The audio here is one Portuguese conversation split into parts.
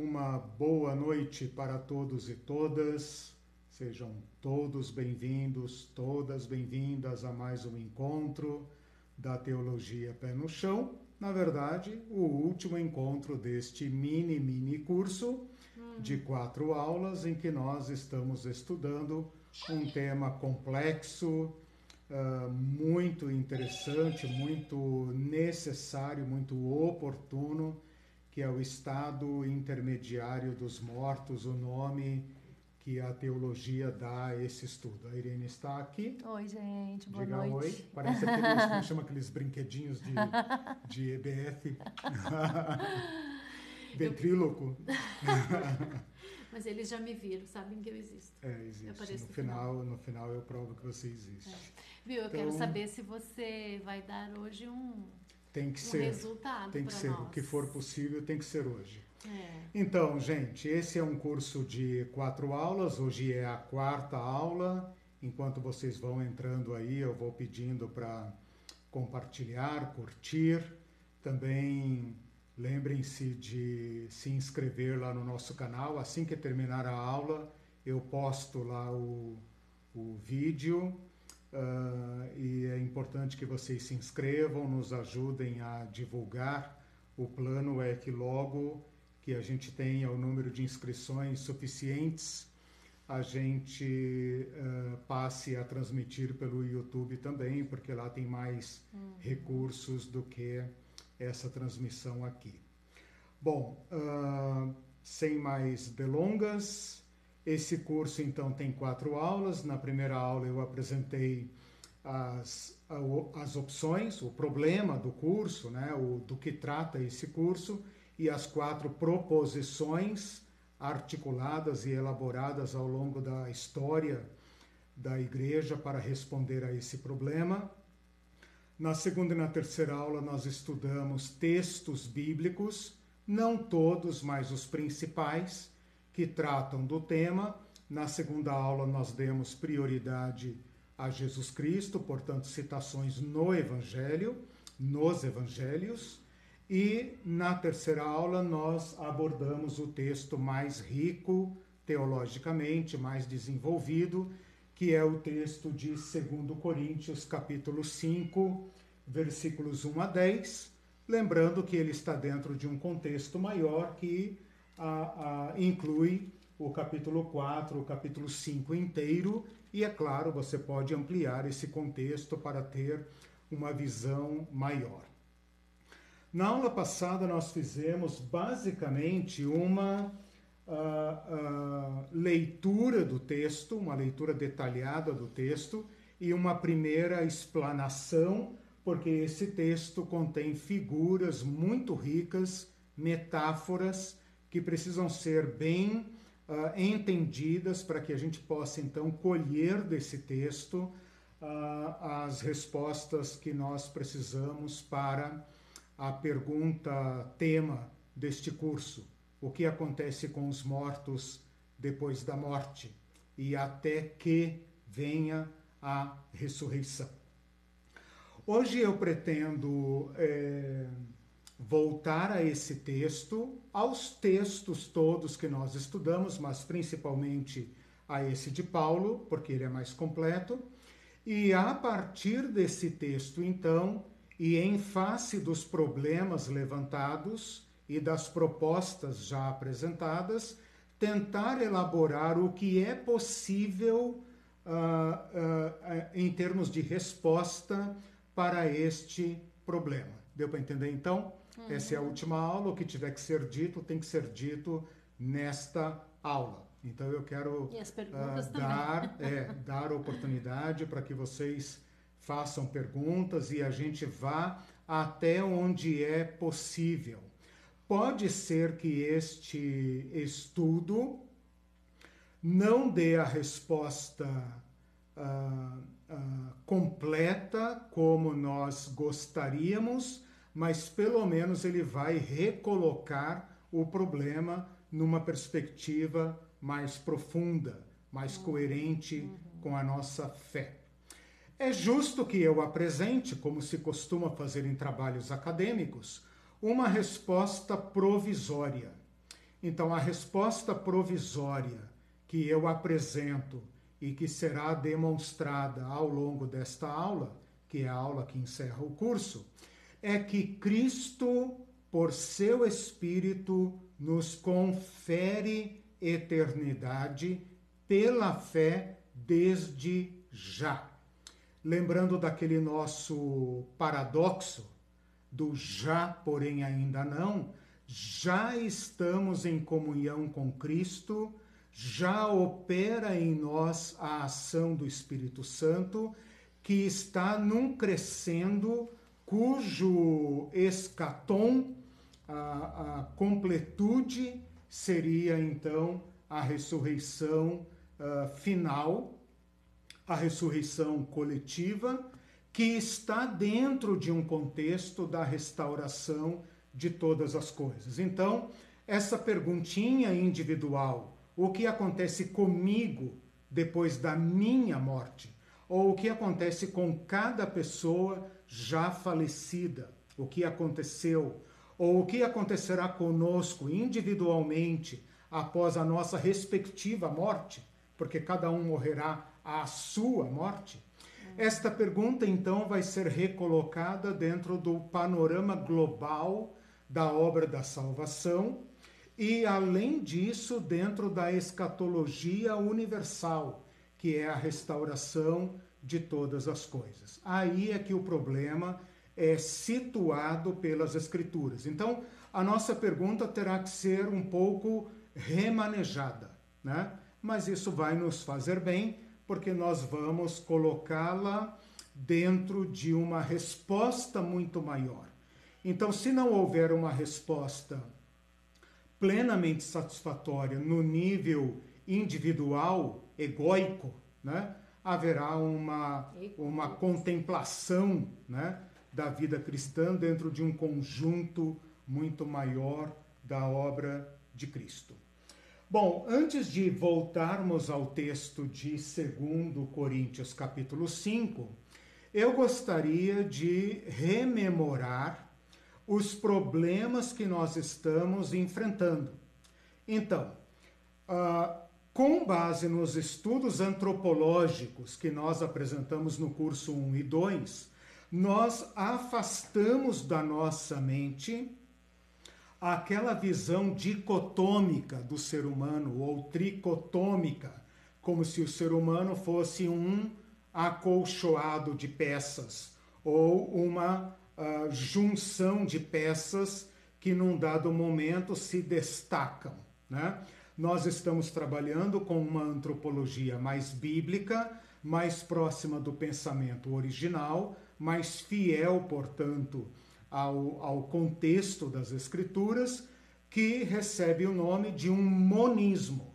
Uma boa noite para todos e todas. Sejam todos bem-vindos, todas bem-vindas a mais um encontro da Teologia Pé no Chão. Na verdade, o último encontro deste mini, mini curso de quatro aulas em que nós estamos estudando um tema complexo, uh, muito interessante, muito necessário, muito oportuno, que é o estado intermediário dos mortos, o nome que a teologia dá a esse estudo. A Irene está aqui. Oi, gente, boa Diga noite. oi. Parece aqueles, como chama aqueles brinquedinhos de, de EBF. Ventríloco. Mas eles já me viram, sabem que eu existo. É, existe. No no final, no final eu provo que você existe. Viu? Eu quero Então- saber se você vai dar hoje um, Tem que um ser. resultado Tem que ser. nós. O que for possível tem que ser hoje. É. Então, gente, esse é um curso de quatro aulas. Hoje é a quarta aula. Enquanto vocês vão entrando aí, eu vou pedindo para compartilhar, curtir. Também lembrem-se de se inscrever lá no nosso canal. Assim que terminar a aula, eu posto lá o, o vídeo. Ah, e é importante que vocês se inscrevam, nos ajudem a divulgar. O plano é que logo que a gente tenha o número de inscrições suficientes, a gente eh, passe a transmitir pelo YouTube também, porque lá tem mais recursos do que essa transmissão aqui. Bom, ah, sem mais delongas, esse curso então tem quatro aulas. Na primeira aula eu apresentei as, as opções, o problema do curso, né, o, do que trata esse curso, e as quatro proposições articuladas e elaboradas ao longo da história da igreja para responder a esse problema. Na segunda e na terceira aula, nós estudamos textos bíblicos, não todos, mas os principais, que tratam do tema. Na segunda aula, nós demos prioridade a Jesus Cristo, portanto, citações no Evangelho, nos Evangelhos. E na terceira aula, nós abordamos o texto mais rico teologicamente, mais desenvolvido, que é o texto de 2 Coríntios, capítulo 5, versículos 1 a 10, lembrando que ele está dentro de um contexto maior que ah, ah, inclui o capítulo 4, o capítulo 5 inteiro, e é claro, você pode ampliar esse contexto para ter uma visão maior. Na aula passada, nós fizemos basicamente uma ah, ah, leitura do texto, uma leitura detalhada do texto e uma primeira explanação, porque esse texto contém figuras muito ricas, metáforas que precisam ser bem ah, entendidas para que a gente possa então colher desse texto ah, as respostas que nós precisamos para a pergunta tema deste curso: o que acontece com os mortos depois da morte e até que venha a ressurreição. Hoje eu pretendo eh, voltar a esse texto, aos textos todos que nós estudamos, mas principalmente a esse de Paulo, porque ele é mais completo, e a partir desse texto, então, e em face dos problemas levantados e das propostas já apresentadas, tentar elaborar o que é possível ah, ah, em termos de resposta para este problema. Deu para entender então? Essa é a última aula. O que tiver que ser dito tem que ser dito nesta aula. Então eu quero também. dar, é, dar oportunidade para que vocês façam perguntas e a gente vá até onde é possível. Pode ser que este estudo não dê a resposta ah, ah, completa como nós gostaríamos, mas pelo menos ele vai recolocar o problema numa perspectiva mais profunda, mais coerente com a nossa fé. É justo que eu apresente, como se costuma fazer em trabalhos acadêmicos, uma resposta provisória. Então, a resposta provisória que eu apresento e que será demonstrada ao longo desta aula, que é a aula que encerra o curso, é que Cristo, por seu Espírito, nos confere eternidade pela fé desde já. Lembrando daquele nosso paradoxo do já, porém ainda não, já estamos em comunhão com Cristo, já opera em nós a ação do Espírito Santo, que está num crescendo cujo escatom, a, a completude, seria então a ressurreição uh, final, a ressurreição coletiva, que está dentro de um contexto da restauração de todas as coisas. Então, essa perguntinha individual, o que acontece comigo depois da minha morte, ou o que acontece com cada pessoa já falecida, o que aconteceu, ou o que acontecerá conosco individualmente após a nossa respectiva morte, porque cada um morrerá à sua morte. Esta pergunta, então, vai ser recolocada dentro do panorama global da obra da salvação e, além disso, dentro da escatologia universal, que é a restauração de todas as coisas. Aí é que o problema é situado pelas Escrituras. Então, a nossa pergunta terá que ser um pouco remanejada, né? Mas isso vai nos fazer bem, porque nós vamos colocá-la dentro de uma resposta muito maior. Então, se não houver uma resposta plenamente satisfatória no nível individual, egóico, né? Haverá uma, uma contemplação né? da vida cristã dentro de um conjunto muito maior da obra de Cristo. Bom, antes de voltarmos ao texto de 2 Coríntios capítulo 5, eu gostaria de rememorar os problemas que nós estamos enfrentando. Então, uh, com base nos estudos antropológicos que nós apresentamos no curso 1 e 2, nós afastamos da nossa mente aquela visão dicotômica do ser humano ou tricotômica, como se o ser humano fosse um acolchoado de peças ou uma uh, junção de peças que num dado momento se destacam, né? Nós estamos trabalhando com uma antropologia mais bíblica, mais próxima do pensamento original, mais fiel, portanto, ao, ao contexto das Escrituras, que recebe o nome de um monismo.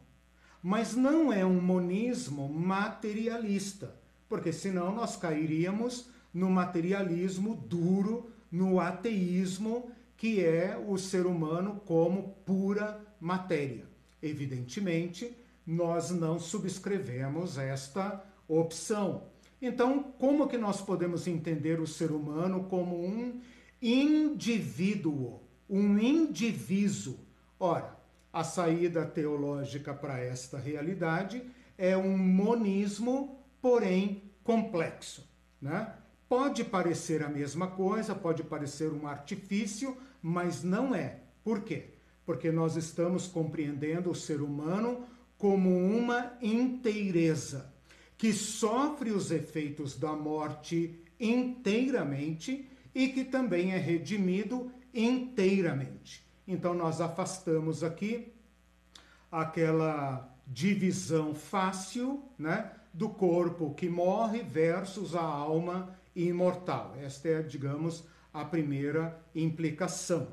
Mas não é um monismo materialista, porque senão nós cairíamos no materialismo duro, no ateísmo, que é o ser humano como pura matéria. Evidentemente, nós não subscrevemos esta opção. Então, como que nós podemos entender o ser humano como um indivíduo, um indivíduo. Ora, a saída teológica para esta realidade é um monismo, porém complexo. Né? Pode parecer a mesma coisa, pode parecer um artifício, mas não é. Por quê? Porque nós estamos compreendendo o ser humano como uma inteireza que sofre os efeitos da morte inteiramente e que também é redimido inteiramente. Então nós afastamos aqui aquela divisão fácil, né, do corpo que morre versus a alma imortal. Esta é, digamos, a primeira implicação.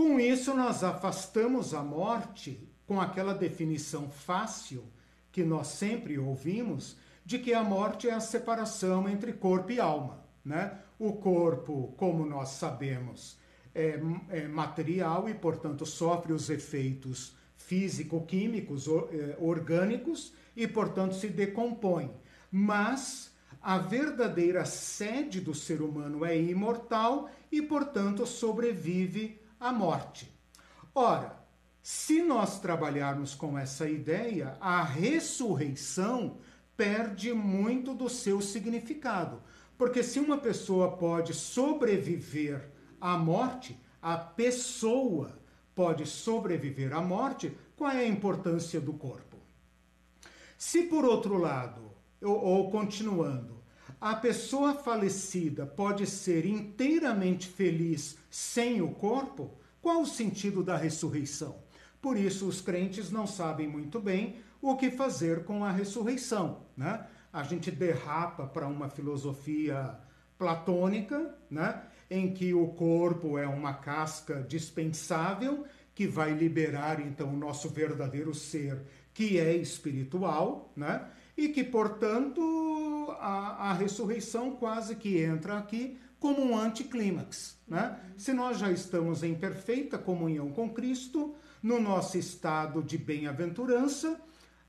Com isso, nós afastamos a morte com aquela definição fácil que nós sempre ouvimos de que a morte é a separação entre corpo e alma. Né? O corpo, como nós sabemos, é, é material e, portanto, sofre os efeitos físico-químicos, é, orgânicos e, portanto, se decompõe. Mas a verdadeira sede do ser humano é imortal e, portanto, sobrevive à morte. Ora, Se nós trabalharmos com essa ideia, a ressurreição perde muito do seu significado. Porque se uma pessoa pode sobreviver à morte, a pessoa pode sobreviver à morte, qual é a importância do corpo? Se por outro lado, ou, ou continuando, a pessoa falecida pode ser inteiramente feliz sem o corpo, qual o sentido da ressurreição? Por isso, os crentes não sabem muito bem o que fazer com a ressurreição. Né? A gente derrapa para uma filosofia platônica, né? em que o corpo é uma casca dispensável que vai liberar então o nosso verdadeiro ser, que é espiritual, né? E que, portanto, a, a ressurreição quase que entra aqui como um anticlímax, né? Se nós já estamos em perfeita comunhão com Cristo, no nosso estado de bem-aventurança,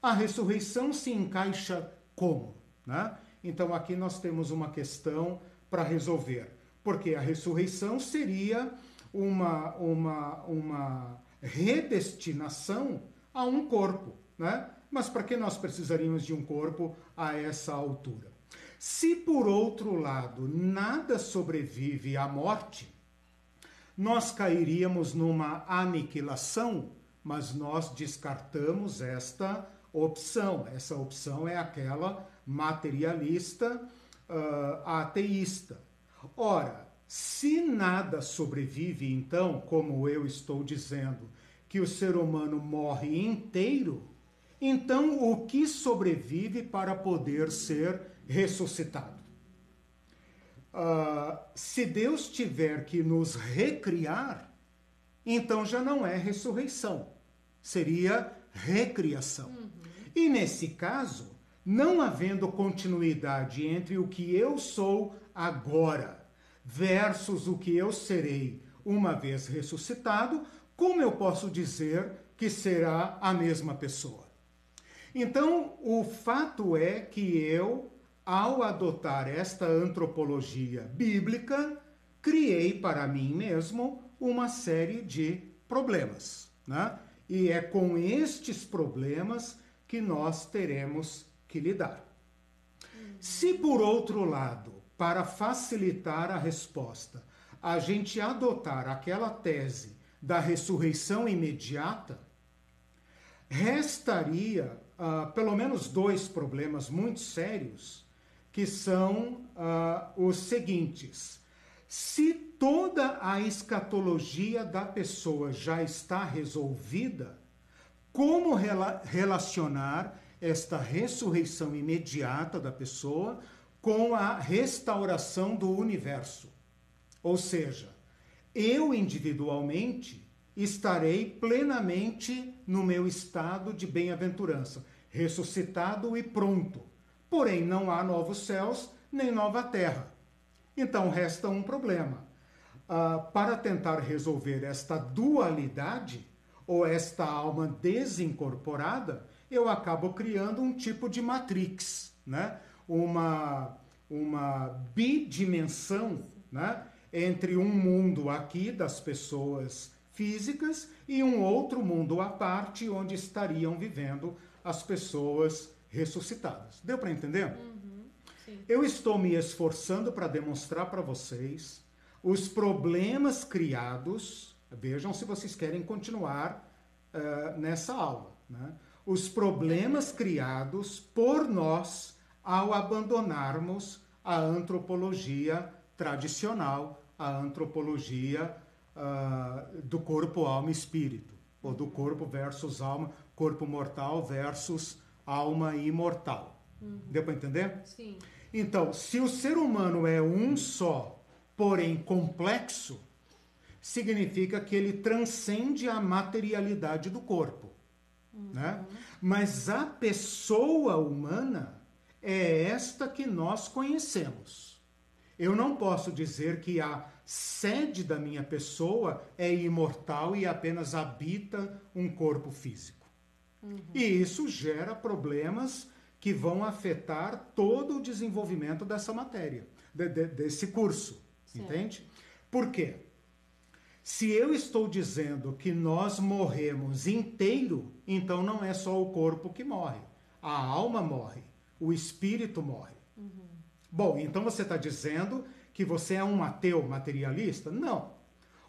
a ressurreição se encaixa como, né? Então aqui nós temos uma questão para resolver, porque a ressurreição seria uma, uma, uma redestinação a um corpo, né? Mas para que nós precisaríamos de um corpo a essa altura? Se por outro lado nada sobrevive à morte, nós cairíamos numa aniquilação, mas nós descartamos esta opção. Essa opção é aquela materialista, uh, ateísta. Ora, se nada sobrevive, então, como eu estou dizendo, que o ser humano morre inteiro, então o que sobrevive para poder ser ressuscitado? Uh, se Deus tiver que nos recriar, então já não é ressurreição, seria recriação. Uhum. E nesse caso, não havendo continuidade entre o que eu sou agora versus o que eu serei uma vez ressuscitado, como eu posso dizer que será a mesma pessoa? Então, o fato é que eu, ao adotar esta antropologia bíblica, criei para mim mesmo uma série de problemas. Né? E é com estes problemas que nós teremos que lidar. Se, por outro lado, para facilitar a resposta, a gente adotar aquela tese da ressurreição imediata, restaria uh, pelo menos dois problemas muito sérios, que são uh, os seguintes. Se toda a escatologia da pessoa já está resolvida, como rela relacionar esta ressurreição imediata da pessoa com a restauração do universo. Ou seja, eu individualmente estarei plenamente no meu estado de bem-aventurança, ressuscitado e pronto. Porém, não há novos céus nem nova terra. Então resta um problema. Uh, para tentar resolver esta dualidade, ou esta alma desincorporada, eu acabo criando um tipo de matrix, né? uma, uma bidimensão né, entre um mundo aqui das pessoas físicas e um outro mundo à parte onde estariam vivendo as pessoas ressuscitadas. Deu para entender? Uhum, Eu estou me esforçando para demonstrar para vocês os problemas criados. Vejam se vocês querem continuar uh, nessa aula. Né? Os problemas criados por nós ao abandonarmos a antropologia tradicional, a antropologia uh, do corpo, alma e espírito, ou do corpo versus alma, corpo mortal versus alma imortal. Uhum. Deu para entender? Sim. Então, se o ser humano é um só, porém complexo, significa que ele transcende a materialidade do corpo. Uhum. Né? Mas a pessoa humana é esta que nós conhecemos. Eu não posso dizer que a sede da minha pessoa é imortal e apenas habita um corpo físico. Uhum. E isso gera problemas que vão afetar todo o desenvolvimento dessa matéria, de, de, desse curso. Certo. Entende? Por quê? Se eu estou dizendo que nós morremos inteiro, então não é só o corpo que morre. A alma morre, o espírito morre. Uhum. Bom, então você está dizendo que você é um ateu materialista? Não.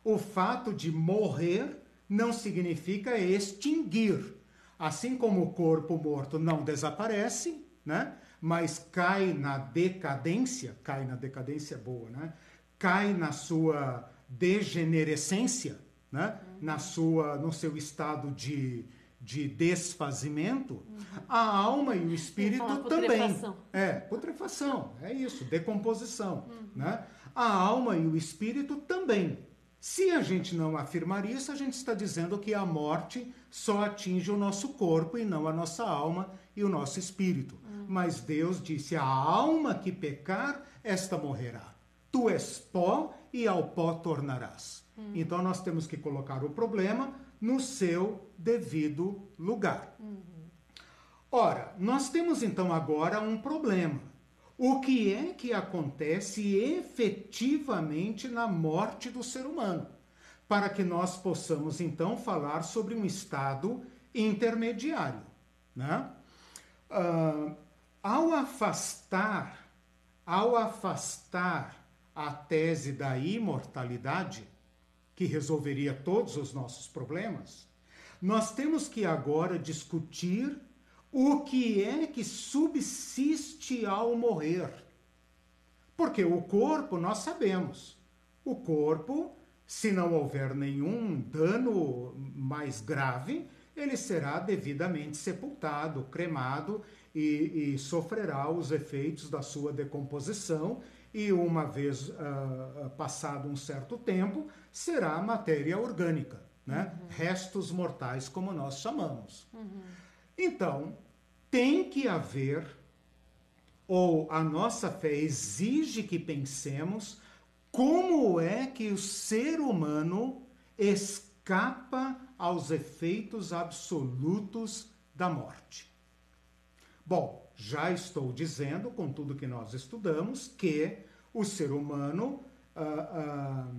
O fato de morrer não significa extinguir. Assim como o corpo morto não desaparece, né? mas cai na decadência, cai na decadência boa, né? cai na sua degenerescência, né? Uhum. na sua, no seu estado de, de desfazimento, uhum. a alma e o espírito também. Putrefação. É, putrefação, é isso, decomposição. Uhum. Né? A alma e o espírito também. Se a gente não afirmar isso, a gente está dizendo que a morte só atinge o nosso corpo e não a nossa alma e o nosso espírito. Uhum. Mas Deus disse: a alma que pecar, esta morrerá. Tu és pó e ao pó tornarás. Uhum. Então nós temos que colocar o problema no seu devido lugar. Uhum. Ora, nós temos então agora um problema. O que é que acontece efetivamente na morte do ser humano? Para que nós possamos então falar sobre um estado intermediário. Né? Uh, ao afastar, ao afastar a tese da imortalidade, que resolveria todos os nossos problemas, nós temos que agora discutir o que é que subsiste ao morrer. Porque o corpo, nós sabemos, o corpo, se não houver nenhum dano mais grave, ele será devidamente sepultado, cremado e, e sofrerá os efeitos da sua decomposição e uma vez uh, passado um certo tempo, será matéria orgânica, né? Uhum. restos mortais, como nós chamamos. Uhum. Então, tem que haver, ou a nossa fé exige que pensemos, como é que o ser humano escapa aos efeitos absolutos da morte. Bom, já estou dizendo, com tudo que nós estudamos, que o ser humano ah, ah,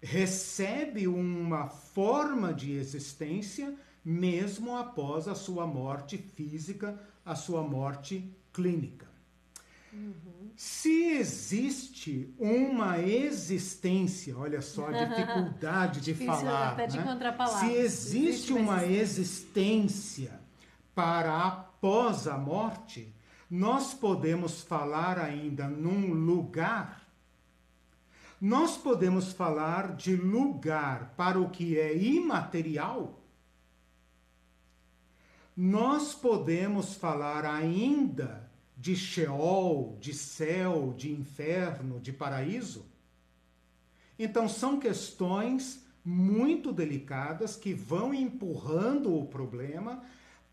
recebe uma forma de existência mesmo após a sua morte física, a sua morte clínica. Uhum. Se existe uma existência, olha só a dificuldade de falar. Né? Se existe, existe uma existência para após a morte, nós podemos falar ainda num lugar. Nós podemos falar de lugar para o que é imaterial. Nós podemos falar ainda de Sheol, de céu, de inferno, de paraíso. Então, são questões muito delicadas que vão empurrando o problema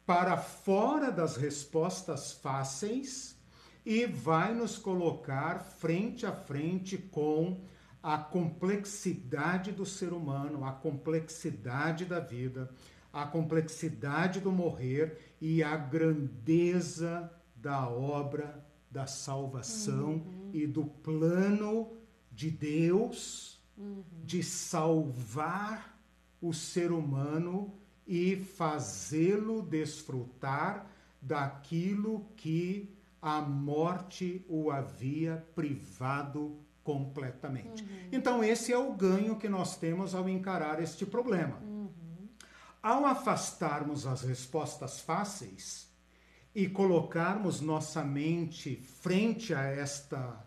para fora das respostas fáceis e vai nos colocar frente a frente com a complexidade do ser humano, a complexidade da vida, a complexidade do morrer e a grandeza da obra da salvação uhum. e do plano de Deus uhum. de salvar o ser humano e fazê-lo desfrutar daquilo que a morte o havia privado completamente. Uhum. Então, esse é o ganho que nós temos ao encarar este problema. Ao afastarmos as respostas fáceis e colocarmos nossa mente frente a esta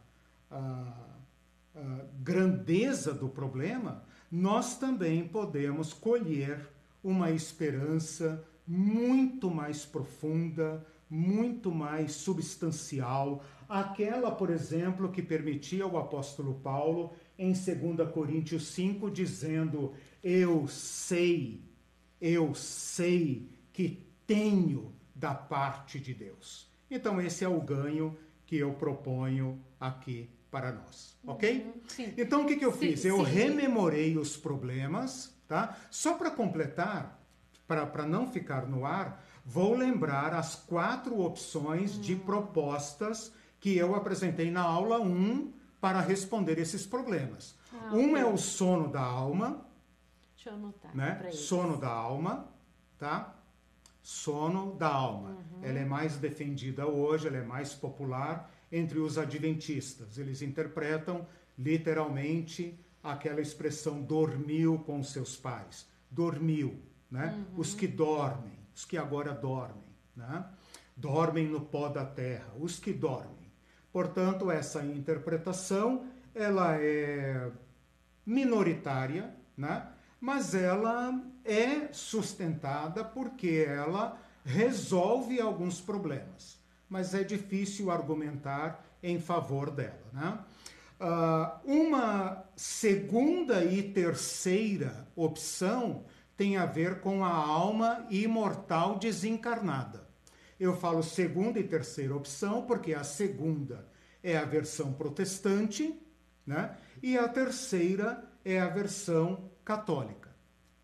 uh, uh, grandeza do problema, nós também podemos colher uma esperança muito mais profunda, muito mais substancial, aquela, por exemplo, que permitia o apóstolo Paulo em 2 Coríntios 5 dizendo: "Eu sei, eu sei que tenho da parte de Deus". Então esse é o ganho que eu proponho aqui para nós, ok? Uhum, sim. Então o que, que eu sim, fiz? Eu sim. rememorei os problemas Tá? Só para completar, para não ficar no ar, vou lembrar as quatro opções hum. de propostas que eu apresentei na aula 1 para responder esses problemas. Ah, um é o sono da alma, Deixa eu anotar. Né? Sono da alma, tá? Sono da alma. Uhum. Ela é mais defendida hoje, ela é mais popular entre os adventistas. Eles interpretam literalmente aquela expressão dormiu com seus pais. Dormiu, né? Uhum. Os que dormem, os que agora dormem, né? Dormem no pó da terra, os que dormem. Portanto, essa interpretação, ela é minoritária, né? Mas ela é sustentada porque ela resolve alguns problemas. Mas é difícil argumentar em favor dela, né? Uh, uma segunda e terceira opção tem a ver com a alma imortal desencarnada. Eu falo segunda e terceira opção porque a segunda é a versão protestante, né? E a terceira é a versão católica.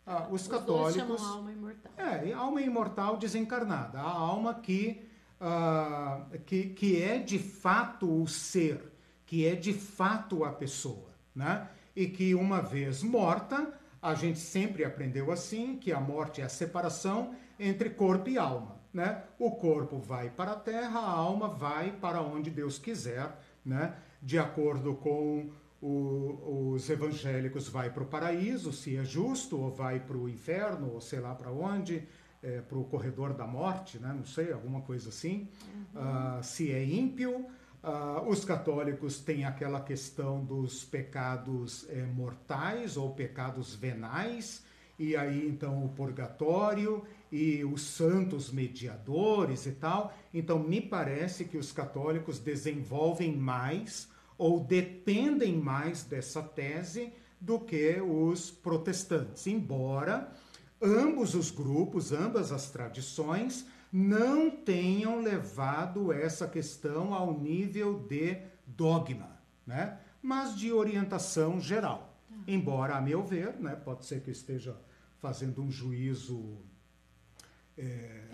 Ah, os, os católicos. Alma imortal. É, alma imortal desencarnada, a alma que, uh, que, que é de fato o ser que é de fato a pessoa, né? E que uma vez morta, a gente sempre aprendeu assim, que a morte é a separação entre corpo e alma, né? O corpo vai para a terra, a alma vai para onde Deus quiser, né? De acordo com o, os evangélicos, vai para o paraíso, se é justo, ou vai para o inferno, ou sei lá para onde, é, para o corredor da morte, né? Não sei, alguma coisa assim. Uhum. Uh, se é ímpio, Uh, os católicos têm aquela questão dos pecados eh, mortais ou pecados venais, e aí então o purgatório e os santos mediadores e tal. Então, me parece que os católicos desenvolvem mais ou dependem mais dessa tese do que os protestantes, embora ambos os grupos, ambas as tradições não tenham levado essa questão ao nível de dogma, né? mas de orientação geral. Uhum. Embora, a meu ver, né, pode ser que eu esteja fazendo um juízo é,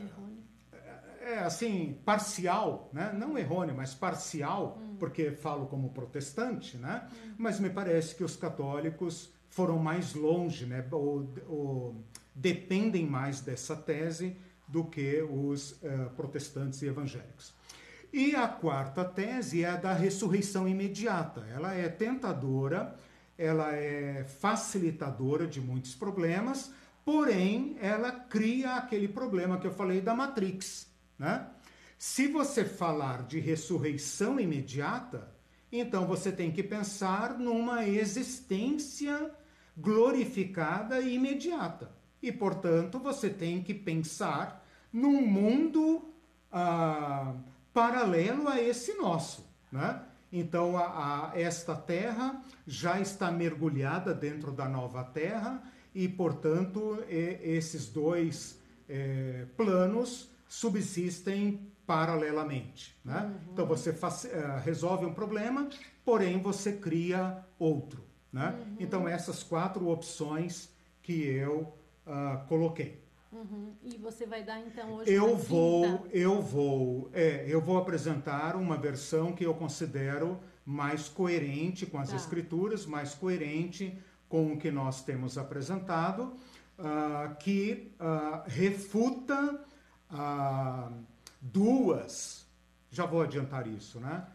é, assim parcial, né? não errôneo, mas parcial, uhum. porque falo como protestante, né? Uhum. mas me parece que os católicos foram mais longe, né? ou, ou dependem mais dessa tese do que os uh, protestantes e evangélicos. E a quarta tese é a da ressurreição imediata. Ela é tentadora, ela é facilitadora de muitos problemas, porém ela cria aquele problema que eu falei da Matrix. Né? Se você falar de ressurreição imediata, então você tem que pensar numa existência glorificada e imediata. E, portanto, você tem que pensar num mundo ah, paralelo a esse nosso. Né? Então, a, a, esta terra já está mergulhada dentro da nova terra e, portanto, e, esses dois é, planos subsistem paralelamente. Né? Uhum. Então, você faz, uh, resolve um problema, porém você cria outro. Né? Uhum. Então, essas quatro opções que eu uh, coloquei. Uhum. E você vai dar então hoje eu vou quinta. eu vou é, eu vou apresentar uma versão que eu considero mais coerente com as tá. escrituras mais coerente com o que nós temos apresentado uh, que uh, refuta uh, duas já vou adiantar isso né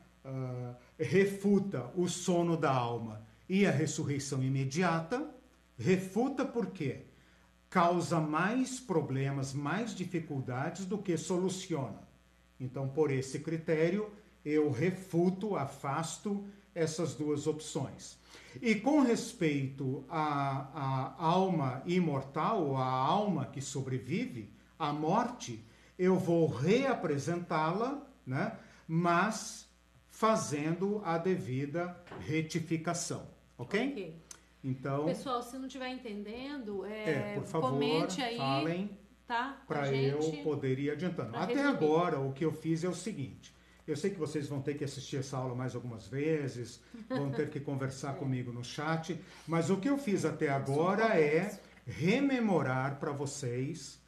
refuta o sono da alma e a ressurreição imediata refuta por quê causa mais problemas, mais dificuldades do que soluciona. Então, por esse critério, eu refuto, afasto essas duas opções. E com respeito à, à alma imortal, à alma que sobrevive à morte, eu vou reapresentá-la, né? mas fazendo a devida retificação. Ok? Ok. Então, pessoal, se não estiver entendendo, é, é, por favor, comente aí, falem tá? Para eu poder ir adiantando. Até resumir. agora, o que eu fiz é o seguinte. Eu sei que vocês vão ter que assistir essa aula mais algumas vezes, vão ter que conversar é. comigo no chat, mas o que eu fiz até agora é rememorar para vocês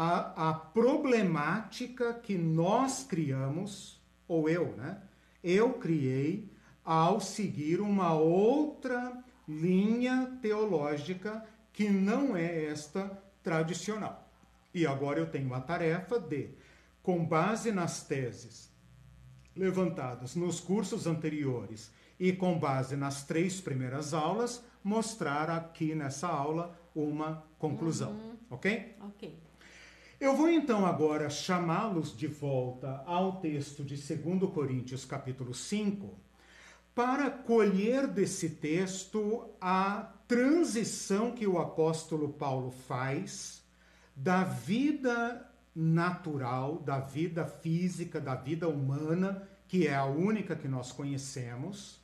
a, a problemática que nós criamos, ou eu, né? Eu criei ao seguir uma outra linha teológica que não é esta tradicional. E agora eu tenho a tarefa de, com base nas teses levantadas nos cursos anteriores e com base nas três primeiras aulas, mostrar aqui nessa aula uma conclusão. Uhum. Ok? Ok. Eu vou então agora chamá-los de volta ao texto de 2 Coríntios, capítulo 5, para colher desse texto a transição que o apóstolo Paulo faz da vida natural, da vida física, da vida humana, que é a única que nós conhecemos,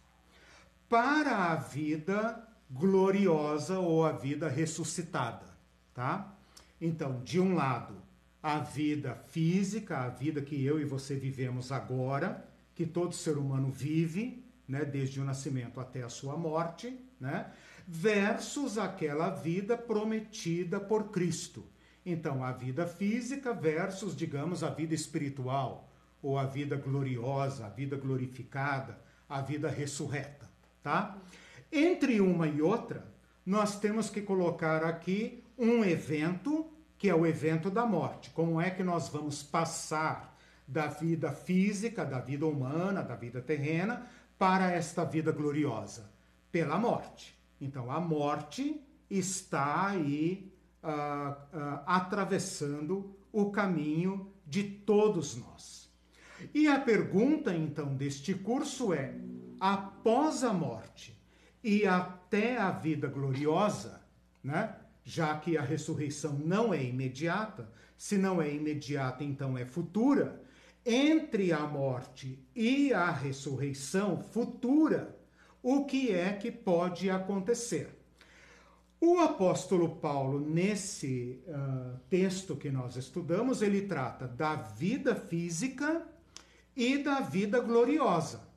para a vida gloriosa ou a vida ressuscitada, tá? Então, de um lado, a vida física, a vida que eu e você vivemos agora, que todo ser humano vive, né, desde o nascimento até a sua morte, né, versus aquela vida prometida por Cristo. Então, a vida física versus, digamos, a vida espiritual, ou a vida gloriosa, a vida glorificada, a vida ressurreta, tá? Entre uma e outra, nós temos que colocar aqui um evento que é o evento da morte. Como é que nós vamos passar da vida física, da vida humana, da vida terrena, para esta vida gloriosa? Pela morte. Então, a morte está aí uh, uh, atravessando o caminho de todos nós. E a pergunta, então, deste curso é: após a morte e até a vida gloriosa, né? Já que a ressurreição não é imediata, se não é imediata, então é futura, entre a morte e a ressurreição futura, o que é que pode acontecer? O apóstolo Paulo, nesse uh, texto que nós estudamos, ele trata da vida física e da vida gloriosa.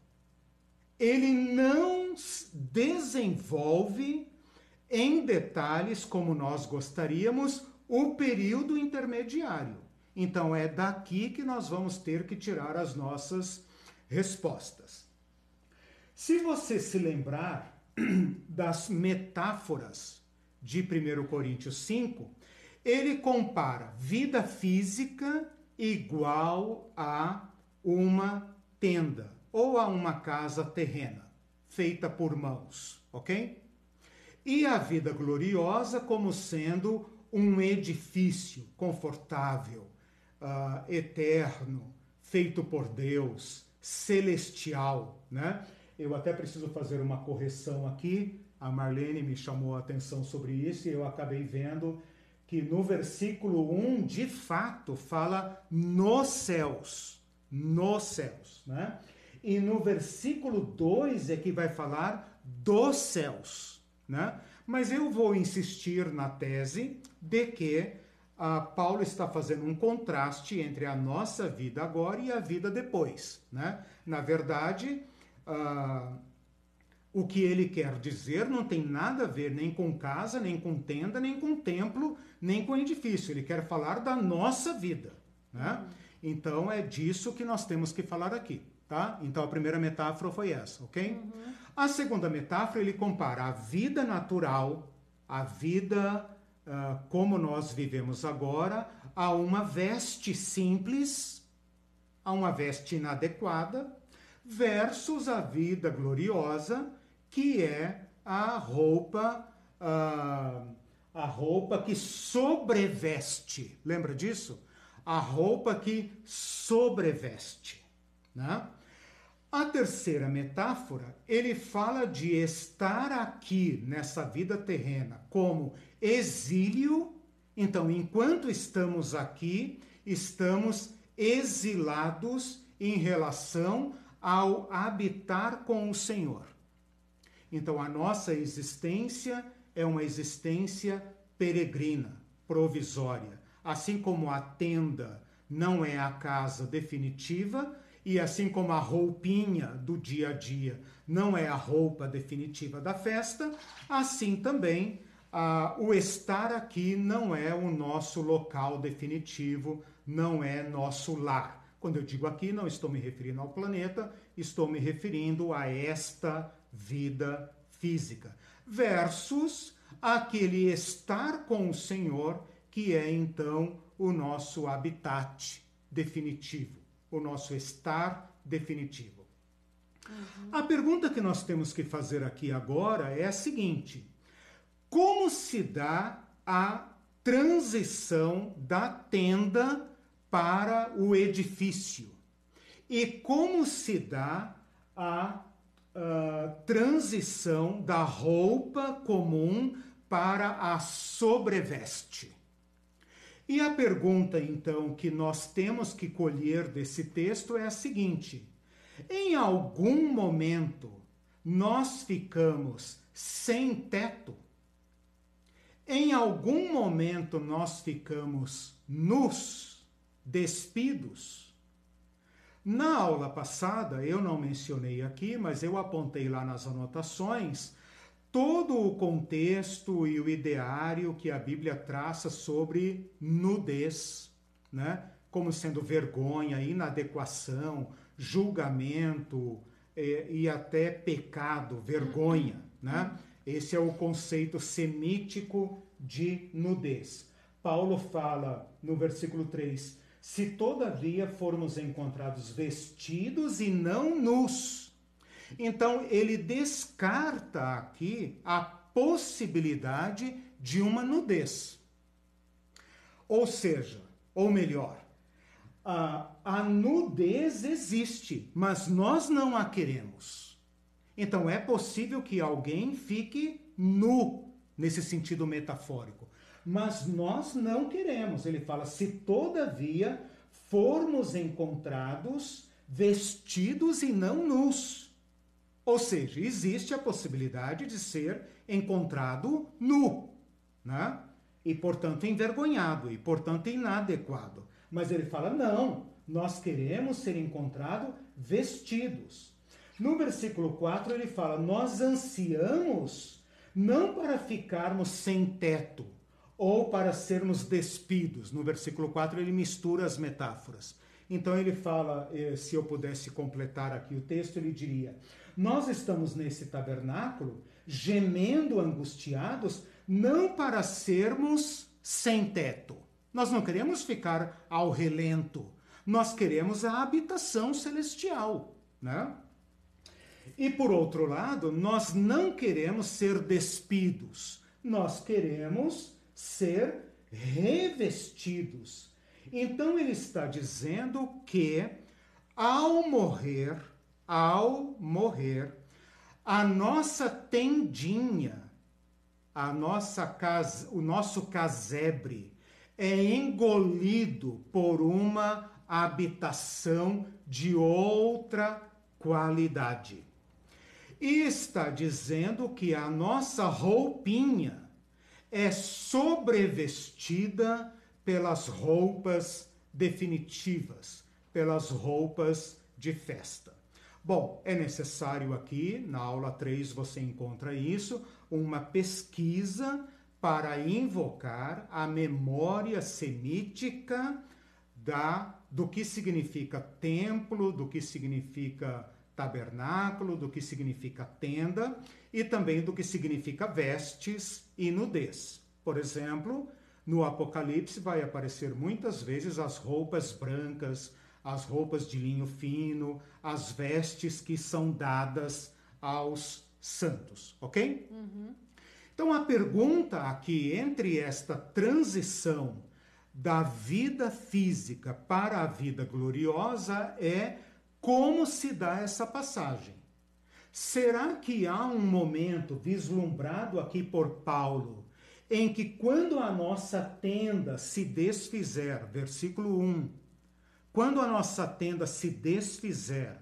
Ele não desenvolve em detalhes como nós gostaríamos o período intermediário. Então é daqui que nós vamos ter que tirar as nossas respostas. Se você se lembrar das metáforas de 1 Coríntios 5, ele compara vida física igual a uma tenda ou a uma casa terrena feita por mãos, ok? E a vida gloriosa como sendo um edifício confortável, uh, eterno, feito por Deus, celestial, né? Eu até preciso fazer uma correção aqui. A Marlene me chamou a atenção sobre isso e eu acabei vendo que no versículo 1, de fato, fala nos céus, nos céus, né? E no versículo 2 é que vai falar dos céus. Né? Mas eu vou insistir na tese de que uh, Paulo está fazendo um contraste entre a nossa vida agora e a vida depois. Né? Na verdade, uh, o que ele quer dizer não tem nada a ver nem com casa, nem com tenda, nem com templo, nem com edifício. Ele quer falar da nossa vida. Né? Então é disso que nós temos que falar aqui. Tá? Então a primeira metáfora foi essa, ok? Uhum. A segunda metáfora ele compara a vida natural, a vida uh, como nós vivemos agora, a uma veste simples, a uma veste inadequada, versus a vida gloriosa, que é a roupa, uh, a roupa que sobreveste. Lembra disso? A roupa que sobreveste. Né? A terceira metáfora, ele fala de estar aqui nessa vida terrena como exílio. Então, enquanto estamos aqui, estamos exilados em relação ao habitar com o Senhor. Então, a nossa existência é uma existência peregrina, provisória. Assim como a tenda não é a casa definitiva, e assim como a roupinha do dia a dia não é a roupa definitiva da festa, assim também ah, o estar aqui não é o nosso local definitivo, não é nosso lar. Quando eu digo aqui, não estou me referindo ao planeta, estou me referindo a esta vida física. Versus aquele estar com o Senhor, que é então o nosso habitat definitivo, o nosso estar definitivo. Uhum. A pergunta que nós temos que fazer aqui agora é a seguinte: como se dá a transição da tenda para o edifício? E como se dá a uh, transição da roupa comum para a sobreveste? E a pergunta, então, que nós temos que colher desse texto é a seguinte: em algum momento nós ficamos sem teto? Em algum momento nós ficamos nus, despidos? Na aula passada, eu não mencionei aqui, mas eu apontei lá nas anotações todo o contexto e o ideário que a Bíblia traça sobre nudez, né? como sendo vergonha, inadequação, julgamento eh, e até pecado, vergonha. Né? Esse é o conceito semítico de nudez. Paulo fala no versículo 3: se todavia formos encontrados vestidos e não nus. Então ele descarta aqui a possibilidade de uma nudez. Ou seja, ou melhor, a, a nudez existe, mas nós não a queremos. Então é possível que alguém fique nu, nesse sentido metafórico. Mas nós não queremos. Ele fala: se todavia formos encontrados vestidos e não nus. Ou seja, existe a possibilidade de ser encontrado nu, né? E portanto envergonhado, e portanto inadequado. Mas ele fala: não, nós queremos ser encontrados vestidos. No versículo 4 ele fala: nós ansiamos não para ficarmos sem teto ou para sermos despidos. No versículo 4 ele mistura as metáforas. Então ele fala, eh, se eu pudesse completar aqui o texto, ele diria: Nós estamos nesse tabernáculo gemendo angustiados, não para sermos sem teto nós não queremos ficar ao relento. Nós queremos a habitação celestial, né? E por outro lado, nós não queremos ser despidos. Nós queremos ser revestidos. Então ele está dizendo que ao morrer, ao morrer, a nossa tendinha, a nossa casa, o nosso casebre, é engolido por uma habitação de outra qualidade. E está dizendo que a nossa roupinha é sobrevestida pelas roupas definitivas, pelas roupas de festa. Bom, é necessário aqui, na aula 3 você encontra isso, uma pesquisa para invocar a memória semítica da do que significa templo, do que significa tabernáculo, do que significa tenda e também do que significa vestes e nudez. Por exemplo, no Apocalipse vai aparecer muitas vezes as roupas brancas, as roupas de linho fino, as vestes que são dadas aos santos, ok? Uhum. Então a pergunta aqui entre esta transição da vida física para a vida gloriosa é como se dá essa passagem. Será que há um momento vislumbrado aqui por Paulo em que quando a nossa tenda se desfizer, versículo 1, quando a nossa tenda se desfizer,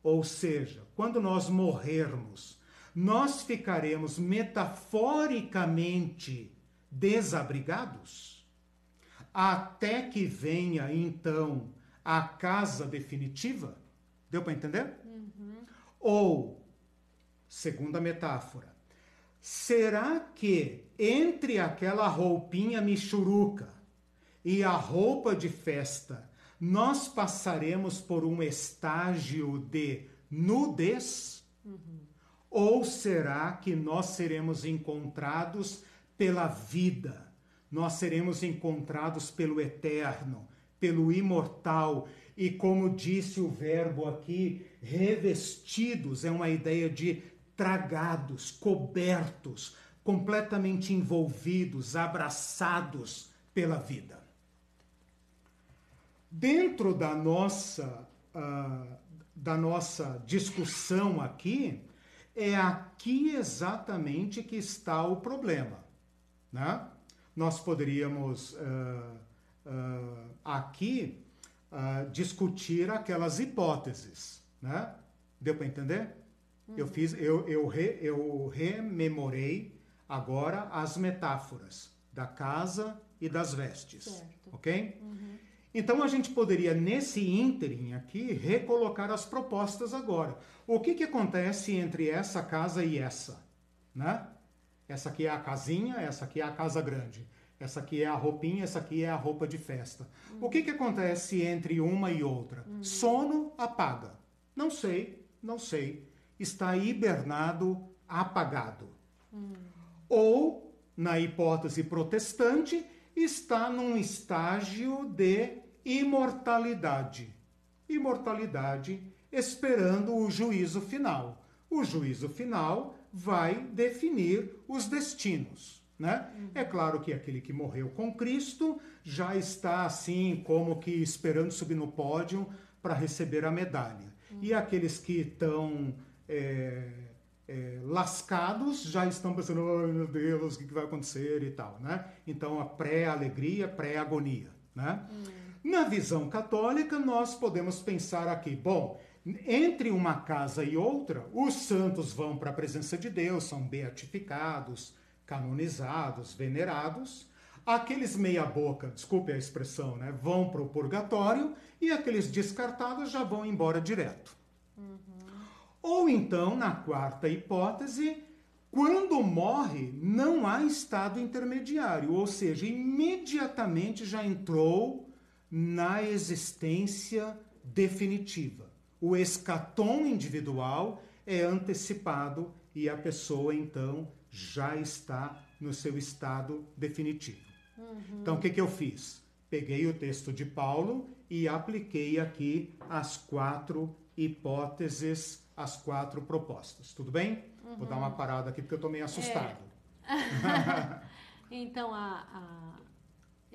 ou seja, quando nós morrermos, nós ficaremos metaforicamente desabrigados até que venha então a casa definitiva? Deu para entender? Uhum. Ou, segunda metáfora, será que entre aquela roupinha michuruca e a roupa de festa nós passaremos por um estágio de nudez? Uhum. Ou será que nós seremos encontrados pela vida? Nós seremos encontrados pelo eterno, pelo imortal e, como disse o verbo aqui, revestidos é uma ideia de tragados, cobertos, completamente envolvidos, abraçados pela vida. Dentro da nossa, uh, da nossa discussão aqui, é aqui exatamente que está o problema. Né? Nós poderíamos uh, uh, aqui discutir aquelas hipóteses. Né? Deu para entender? Uhum. Eu fiz, eu, eu, re, eu rememorei agora as metáforas da casa e das vestes. Certo. Ok? Uhum. Então a gente poderia, nesse ínterim aqui, recolocar as propostas agora. O que, que acontece entre essa casa e essa? Né? Essa aqui é a casinha, essa aqui é a casa grande. Essa aqui é a roupinha, essa aqui é a roupa de festa. Uhum. O que, que acontece entre uma e outra? Uhum. Sono apaga. Não sei, não sei. Está hibernado, apagado. Uhum. Ou, na hipótese protestante, está num estágio de imortalidade. Imortalidade esperando o juízo final. O juízo final vai definir os destinos. Né? Uhum. É claro que aquele que morreu com Cristo já está assim, como que esperando subir no pódio para receber a medalha. Uhum. E aqueles que estão é, é, lascados já estão pensando, oh, meu Deus, o que, vai acontecer e tal, né? Então, a pré-alegria, pré-agonia, né? Uhum. Na visão católica, nós podemos pensar aqui, bom, entre uma casa e outra, os santos vão para a presença de Deus, são beatificados, canonizados, venerados. Aqueles meia-boca, desculpe a expressão, né, vão para o purgatório e aqueles descartados já vão embora direto. Uhum. Ou então, na quarta hipótese, quando morre, não há estado intermediário, ou seja, imediatamente já entrou na existência definitiva. O escatom individual é antecipado e a pessoa então já está no seu estado definitivo. Uhum. Então, o que, que eu fiz? Peguei o texto de Paulo e apliquei aqui as quatro hipóteses, as quatro propostas. Tudo bem? Uhum. Vou dar uma parada aqui porque eu estou meio assustado. É. então, a, a,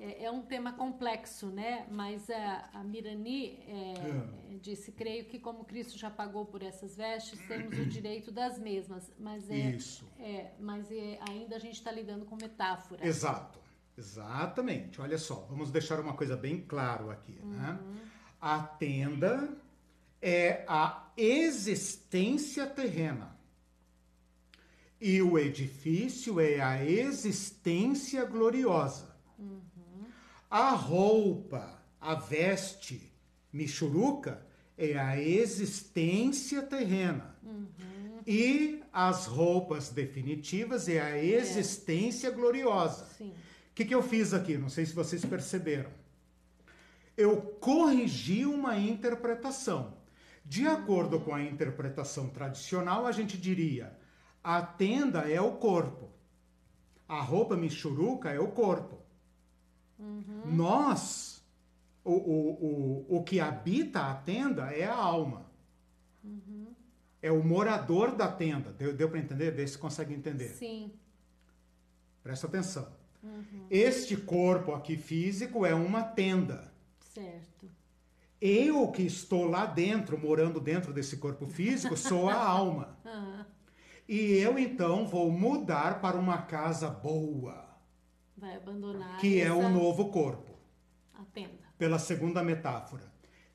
é, é, um tema complexo, né? Mas a, a Mirani é, é. disse, creio que como Cristo já pagou por essas vestes, temos o direito das mesmas. Mas é, Isso. É, mas é, ainda a gente está lidando com metáfora. Exato. Exatamente. Olha só, vamos deixar uma coisa bem claro aqui, né? uhum. né? A tenda é a existência terrena. E o edifício é a existência gloriosa. Uhum. A roupa, a veste, michuruca, é a existência terrena. Uhum. E as roupas definitivas é a existência é. gloriosa. O que, que eu fiz aqui? Não sei se vocês perceberam. Eu corrigi uma interpretação. De acordo com a interpretação tradicional, a gente diria: a tenda é o corpo, a roupa michuruca é o corpo. Uhum. Nós, o, o, o, o que habita a tenda é a alma. Uhum. É o morador da tenda. Deu, deu para entender? Vê se consegue entender. Sim. Presta atenção. Uhum. Este corpo aqui físico é uma tenda. Certo. Eu que estou lá dentro, morando dentro desse corpo físico, sou a alma. Uhum. E eu então vou mudar para uma casa boa Vai abandonar. Que essa... é o novo corpo. A tenda. Pela segunda metáfora.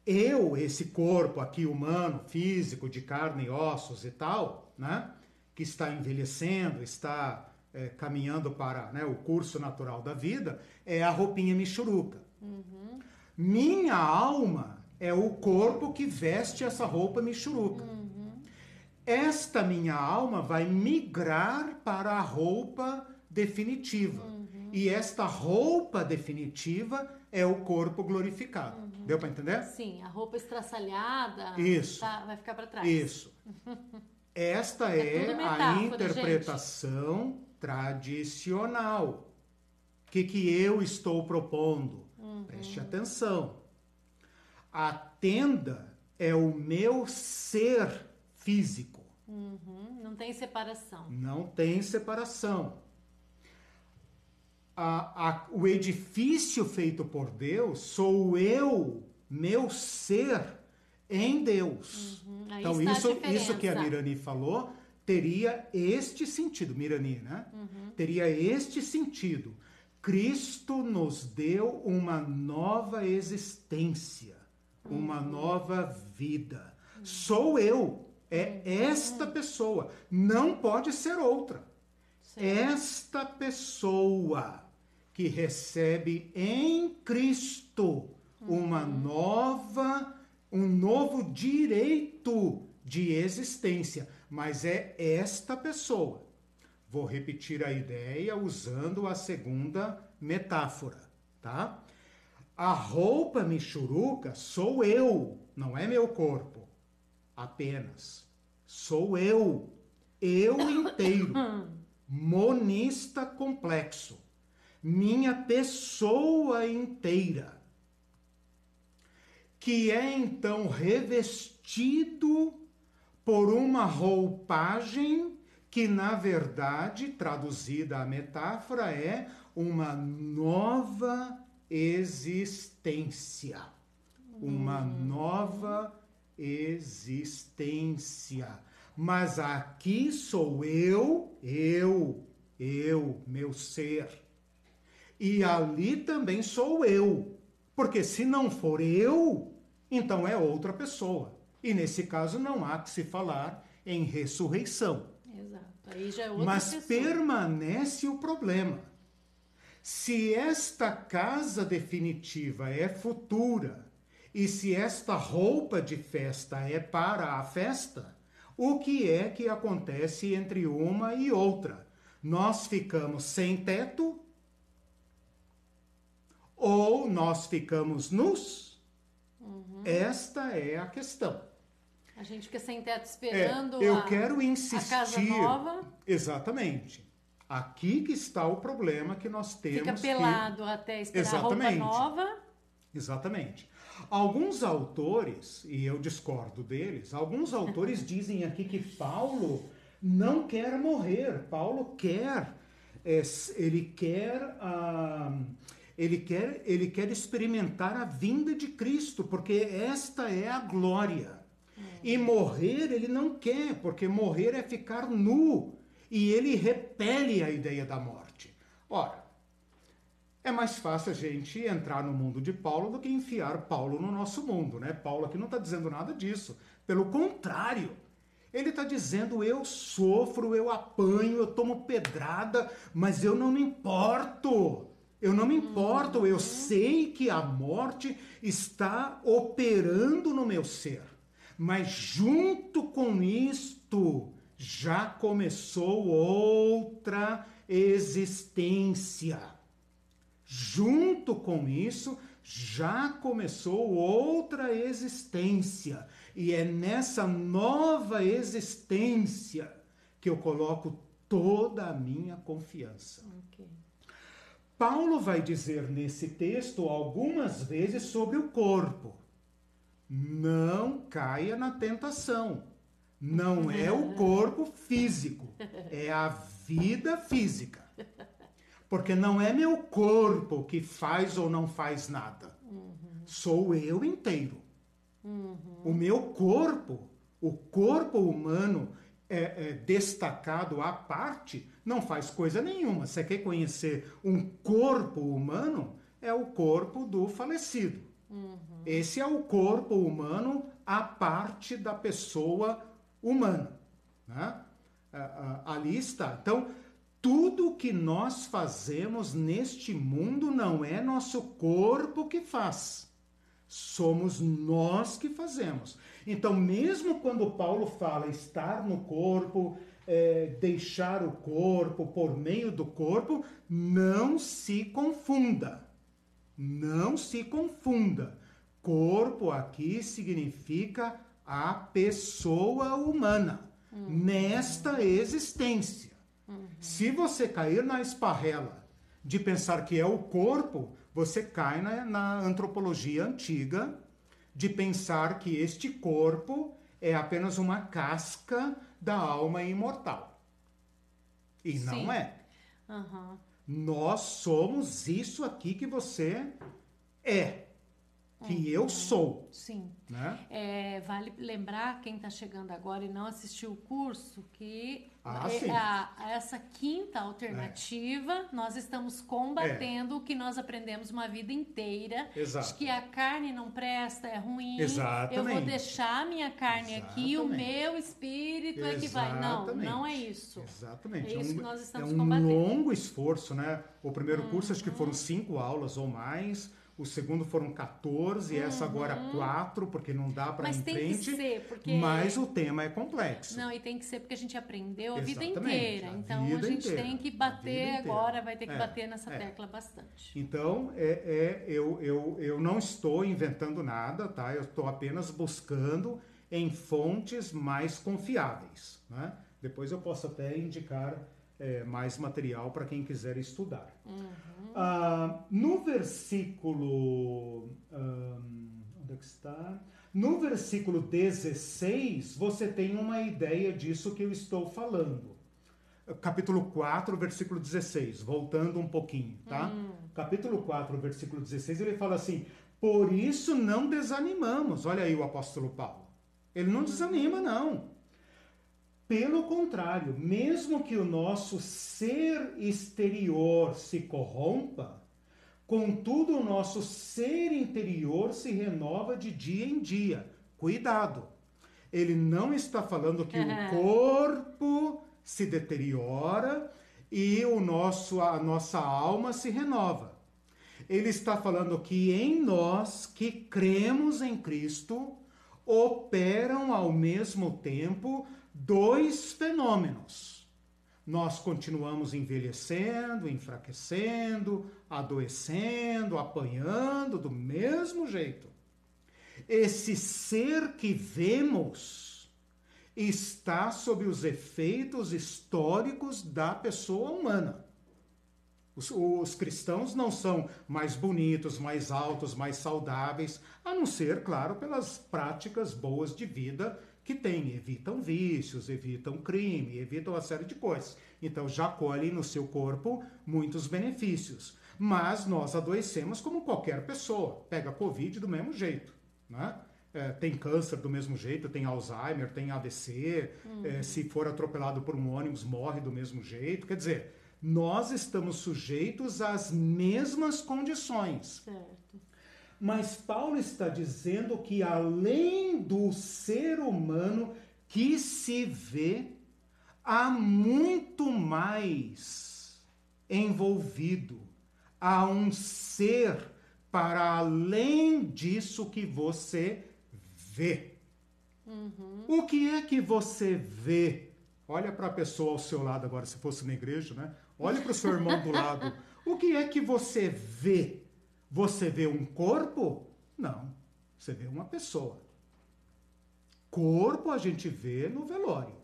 Eu, esse corpo aqui humano, físico, de carne e ossos e tal, né? Que está envelhecendo, está é, caminhando para né, o curso natural da vida, é a roupinha michuruca. Uhum. Minha alma é o corpo que veste essa roupa michuruca. Uhum. Esta minha alma vai migrar para a roupa definitiva. Uhum. E esta roupa definitiva é o corpo glorificado. Uhum. Deu para entender? Sim, a roupa estraçalhada Isso. Tá, vai ficar para trás. Isso. Esta é, é a interpretação gente. tradicional. O que, que eu estou propondo? Uhum. Preste atenção. A tenda é o meu ser físico. Uhum. Não tem separação. Não tem separação. A, a, o edifício feito por Deus sou eu, meu ser em Deus. Uhum. Então, isso, isso que a Mirani falou teria este sentido, Mirani, né? Uhum. Teria este sentido. Cristo nos deu uma nova existência, uhum. uma nova vida. Uhum. Sou eu, é uhum. esta pessoa, não pode ser outra. Esta pessoa que recebe em Cristo uma uhum. nova um novo direito de existência, mas é esta pessoa. Vou repetir a ideia usando a segunda metáfora, tá? A roupa michuruca sou eu, não é meu corpo. Apenas. Sou eu. Eu inteiro. Monista complexo. Minha pessoa inteira que é então revestido por uma roupagem que, na verdade, traduzida a metáfora, é uma nova existência. Uma nova existência. Mas aqui sou eu, eu, eu, meu ser. E ali também sou eu. Porque se não for eu, então é outra pessoa. E nesse caso não há que se falar em ressurreição. Exato. Aí já é outra Mas pessoa. permanece o problema. Se esta casa definitiva é futura e se esta roupa de festa é para a festa, o que é que acontece entre uma e outra? Nós ficamos sem teto ou nós ficamos nus? Uhum. Esta é a questão. A gente fica sem teto esperando é, eu a, quero insistir, a casa nova. Exatamente. Aqui que está o problema que nós temos. Fica pelado que... até esperar Exatamente. a roupa nova. Exatamente. Alguns autores, e eu discordo deles, alguns autores dizem aqui que Paulo não quer morrer. Paulo quer, é, ele quer. Ah, ele quer, ele quer experimentar a vinda de Cristo, porque esta é a glória. E morrer ele não quer, porque morrer é ficar nu. E ele repele a ideia da morte. Ora, é mais fácil a gente entrar no mundo de Paulo do que enfiar Paulo no nosso mundo, né? Paulo aqui não está dizendo nada disso. Pelo contrário, ele está dizendo: eu sofro, eu apanho, eu tomo pedrada, mas eu não me importo. Eu não me importo, eu sei que a morte está operando no meu ser. Mas junto com isto, já começou outra existência. Junto com isso, já começou outra existência. E é nessa nova existência que eu coloco toda a minha confiança. Okay. Paulo vai dizer nesse texto algumas vezes sobre o corpo. Não caia na tentação. Não é o corpo físico, é a vida física. Porque não é meu corpo que faz ou não faz nada. Sou eu inteiro. O meu corpo, o corpo humano é, é, destacado à parte, não faz coisa nenhuma. Você quer conhecer um corpo humano? É o corpo do falecido. Uhum. Esse é o corpo humano à parte da pessoa humana. Né? Ali está. Então, tudo que nós fazemos neste mundo não é nosso corpo que faz. Somos nós que fazemos. Então, mesmo quando Paulo fala estar no corpo, é, deixar o corpo por meio do corpo, não se confunda. Não se confunda. Corpo aqui significa a pessoa humana. uhum. nesta existência. Uhum. Se você cair na esparrela de pensar que é o corpo, você cai na, na antropologia antiga de pensar que este corpo é apenas uma casca da alma imortal. E Sim. não é. Uhum. Nós somos isso aqui que você é que é, eu sou. Sim. Né? É, vale lembrar quem está chegando agora e não assistiu o curso que ah, é, a, a essa quinta alternativa é. nós estamos combatendo é. o que nós aprendemos uma vida inteira. Exato. De que a carne não presta, é ruim. Exatamente. Eu vou deixar a minha carne Exatamente. aqui, o meu espírito Exatamente. é que vai. Não, não é isso. Exatamente. É isso um, que nós estamos é um combatendo. longo esforço, né? O primeiro curso acho que foram uhum. cinco aulas ou mais o segundo foram 14 e uhum. essa agora 4, porque não dá para ir em frente. Mas tem que ser, porque... Mas o tema é complexo. Não, e tem que ser porque a gente aprendeu a Exatamente, vida inteira. A então vida a gente inteira, tem que bater agora, vai ter que é, bater nessa é. tecla bastante. Então, é, é, eu, eu, eu não estou inventando nada, tá? Eu estou apenas buscando em fontes mais confiáveis. Né? Depois eu posso até indicar é, mais material para quem quiser estudar. Uhum. Ah, no versículo. Um, onde é que está? No versículo 16, você tem uma ideia disso que eu estou falando. Capítulo 4, versículo 16, voltando um pouquinho, tá? Uhum. Capítulo 4, versículo 16, ele fala assim: Por isso não desanimamos. Olha aí o apóstolo Paulo. Ele não desanima, não. Pelo contrário, mesmo que o nosso ser exterior se corrompa, contudo o nosso ser interior se renova de dia em dia. Cuidado! Ele não está falando que o corpo se deteriora e o nosso, a nossa alma se renova. Ele está falando que em nós que cremos em Cristo operam ao mesmo tempo dois fenômenos. Nós continuamos envelhecendo, enfraquecendo, adoecendo, apanhando do mesmo jeito. Esse ser que vemos está sob os efeitos históricos da pessoa humana. Os, os, cristãos não são mais bonitos, mais altos, mais saudáveis, a não ser, claro, pelas práticas boas de vida que têm, evitam vícios, evitam crime, evitam uma série de coisas. Então já colhem no seu corpo muitos benefícios. Mas nós adoecemos como qualquer pessoa. Pega Covid do mesmo jeito. Né? É, tem câncer do mesmo jeito, tem Alzheimer, tem AVC. Uhum. É, se for atropelado por um ônibus, morre do mesmo jeito. Quer dizer, nós estamos sujeitos às mesmas condições. Certo. Mas Paulo está dizendo que além do ser humano que se vê, há muito mais envolvido. Há um ser para além disso que você vê. Uhum. O que é que você vê? Olha para a pessoa ao seu lado agora, se fosse na igreja, né? Olha para o seu irmão do lado. O que é que você vê? Você vê um corpo? Não. Você vê uma pessoa. Corpo a gente vê no velório.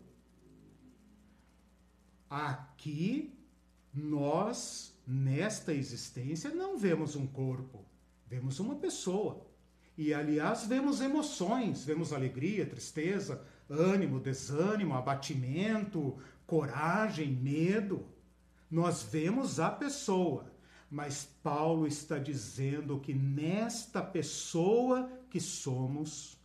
Aqui, nós, nesta existência, não vemos um corpo, vemos uma pessoa. E, aliás, vemos emoções, vemos alegria, tristeza, ânimo, desânimo, abatimento, coragem, medo. Nós vemos a pessoa. Mas Paulo está dizendo que nesta pessoa que somos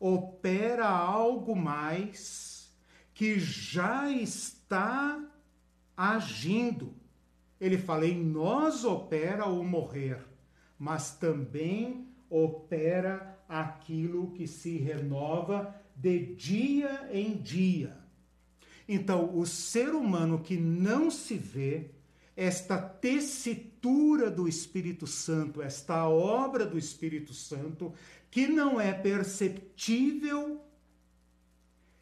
opera algo mais que já está agindo. Ele fala: em nós opera o morrer, mas também opera aquilo que se renova de dia em dia. Então, o ser humano que não se vê, esta tessitura do Espírito Santo, esta obra do Espírito Santo, que não é perceptível,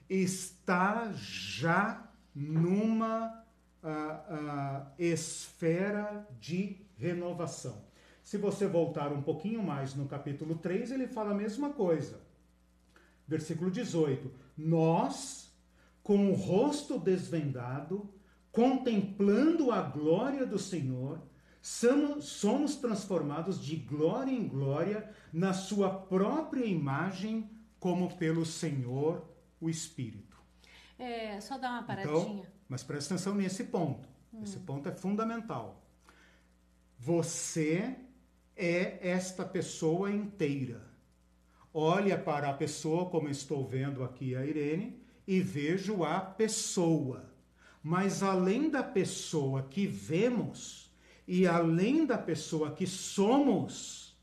está já numa uh, uh, esfera de renovação. Se você voltar um pouquinho mais no capítulo 3, ele fala a mesma coisa. Versículo 18: Nós com o rosto desvendado, contemplando a glória do Senhor, somos, transformados de glória em glória na sua própria imagem, como pelo Senhor, o Espírito. É, só dar uma então, paradinha. Então, mas presta atenção nesse ponto. Hum. Esse ponto é fundamental. Você é esta pessoa inteira. Olha para a pessoa, como estou vendo aqui a Irene, e vejo a pessoa. Mas além da pessoa que vemos e além da pessoa que somos,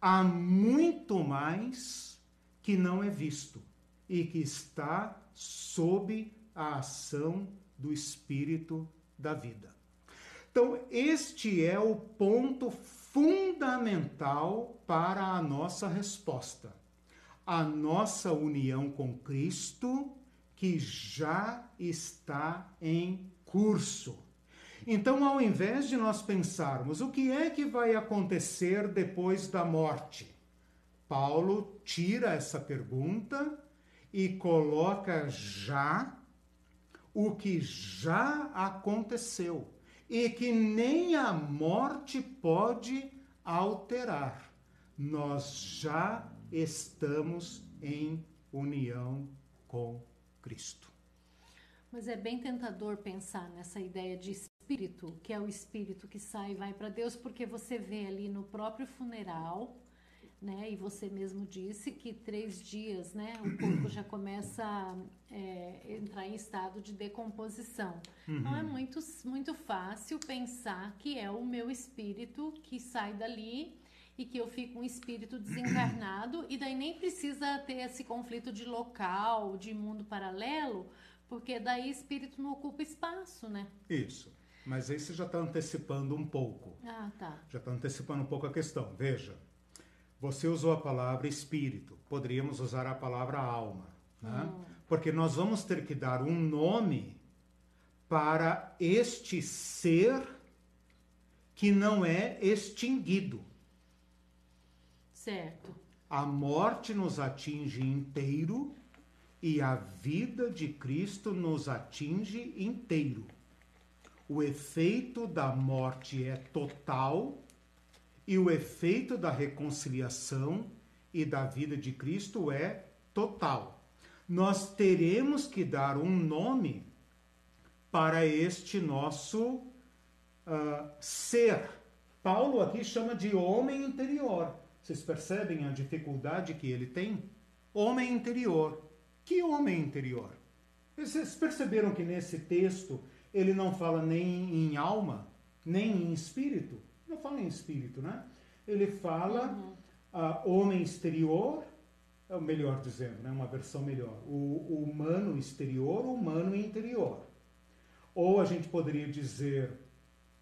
há muito mais que não é visto e que está sob a ação do Espírito da vida. Então, este é o ponto fundamental para a nossa resposta. A nossa união com Cristo, que já está em curso. Então, ao invés de nós pensarmos o que é que vai acontecer depois da morte, Paulo tira essa pergunta e coloca já o que já aconteceu e que nem a morte pode alterar. Nós já estamos em união com Cristo. Mas é bem tentador pensar nessa ideia de espírito, que é o espírito que sai e vai para Deus, porque você vê ali no próprio funeral né? E você mesmo disse que três dias, né? O corpo já começa a é, entrar em estado de decomposição. Uhum. Então é muito, muito fácil pensar que é o meu espírito que sai dali e que eu fico um espírito desencarnado e daí nem precisa ter esse conflito de local, de mundo paralelo, porque daí espírito não ocupa espaço, né? Isso. Mas aí você já está antecipando um pouco. Ah, tá. Já está antecipando um pouco a questão. Veja, você usou a palavra espírito, poderíamos usar a palavra alma, né? Hum. porque nós vamos ter que dar um nome para este ser que não é extinguido. Certo. A morte nos atinge inteiro e a vida de Cristo nos atinge inteiro. O efeito da morte é total e o efeito da reconciliação e da vida de Cristo é total. Nós teremos que dar um nome para este nosso uh, ser. Paulo aqui chama de homem interior. Vocês percebem a dificuldade que ele tem? Homem interior. Que homem interior? Vocês perceberam que nesse texto ele não fala nem em alma, nem em espírito? não fala em espírito, né? Ele fala uhum. uh, homem exterior, é melhor dizendo, né? uma versão melhor, o, o humano exterior, o humano interior. Ou a gente poderia dizer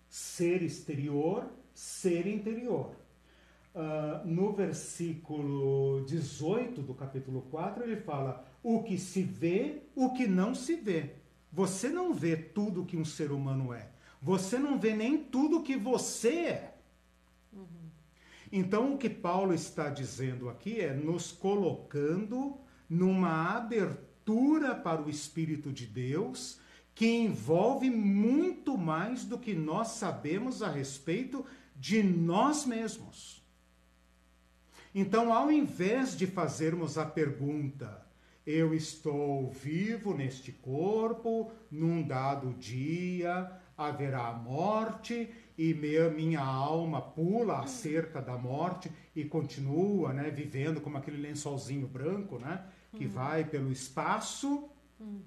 ser exterior, ser interior. Uh, no versículo 18 do capítulo 4, ele fala: o que se vê, o que não se vê. Você não vê tudo que um ser humano é. Você não vê nem tudo que você é. Uhum. Então, o que Paulo está dizendo aqui é nos colocando numa abertura para o Espírito de Deus que envolve muito mais do que nós sabemos a respeito de nós mesmos. Então, ao invés de fazermos a pergunta, eu estou vivo neste corpo, num dado dia, haverá morte e minha alma pula a cerca da morte e continua, né, vivendo como aquele lençolzinho branco, né, que uhum. vai pelo espaço. Uhum.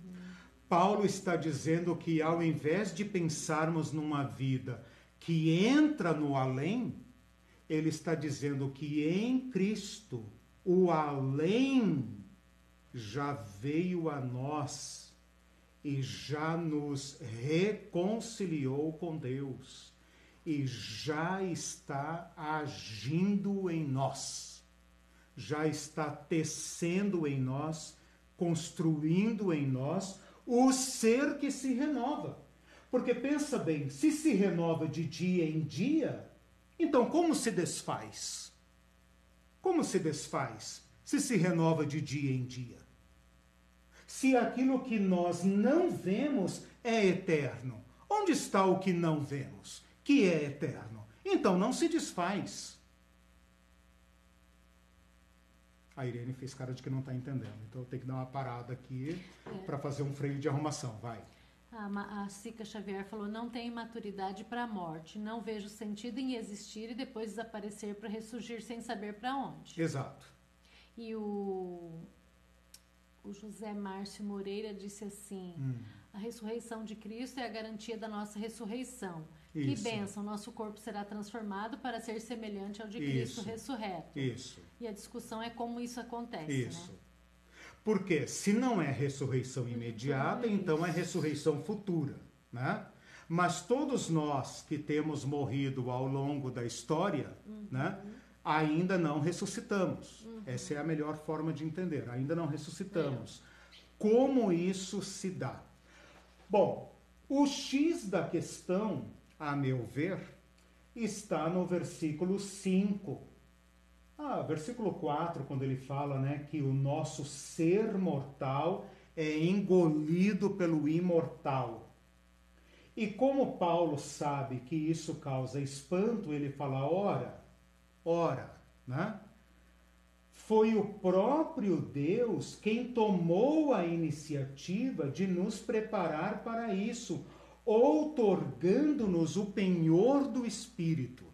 Paulo está dizendo que ao invés de pensarmos numa vida que entra no além, ele está dizendo que em Cristo o além já veio a nós e já nos reconciliou com Deus e já está agindo em nós, já está tecendo em nós, construindo em nós o ser que se renova. Porque pensa bem, se se renova de dia em dia, então como se desfaz? Como se desfaz se se renova de dia em dia? se aquilo que nós não vemos é eterno? Onde está o que não vemos, que é eterno? Então não se desfaz. A Irene fez cara de que não está entendendo, então eu tenho que dar uma parada aqui é. para fazer um freio de arrumação. Vai. A, a Sica Xavier falou: não tem maturidade para a morte, não vejo sentido em existir e depois desaparecer para ressurgir sem saber para onde. Exato. E o, o José Márcio Moreira disse assim: hum. a ressurreição de Cristo é a garantia da nossa ressurreição. Isso. Que bênção, nosso corpo será transformado para ser semelhante ao de Cristo isso. ressurreto. Isso. E a discussão é como isso acontece. Isso. Né? Porque se não é ressurreição imediata, então é ressurreição futura. Né? Mas todos nós que temos morrido ao longo da história, uhum. né, ainda não ressuscitamos. Uhum. Essa é a melhor forma de entender. Ainda não ressuscitamos. É. Como isso se dá? Bom, o X da questão a meu ver, está no versículo 5. Ah, versículo 4, quando ele fala né, que o nosso ser mortal é engolido pelo imortal. E como Paulo sabe que isso causa espanto, ele fala: ora, ora, né? Foi o próprio Deus quem tomou a iniciativa de nos preparar para isso outorgando-nos o penhor do Espírito.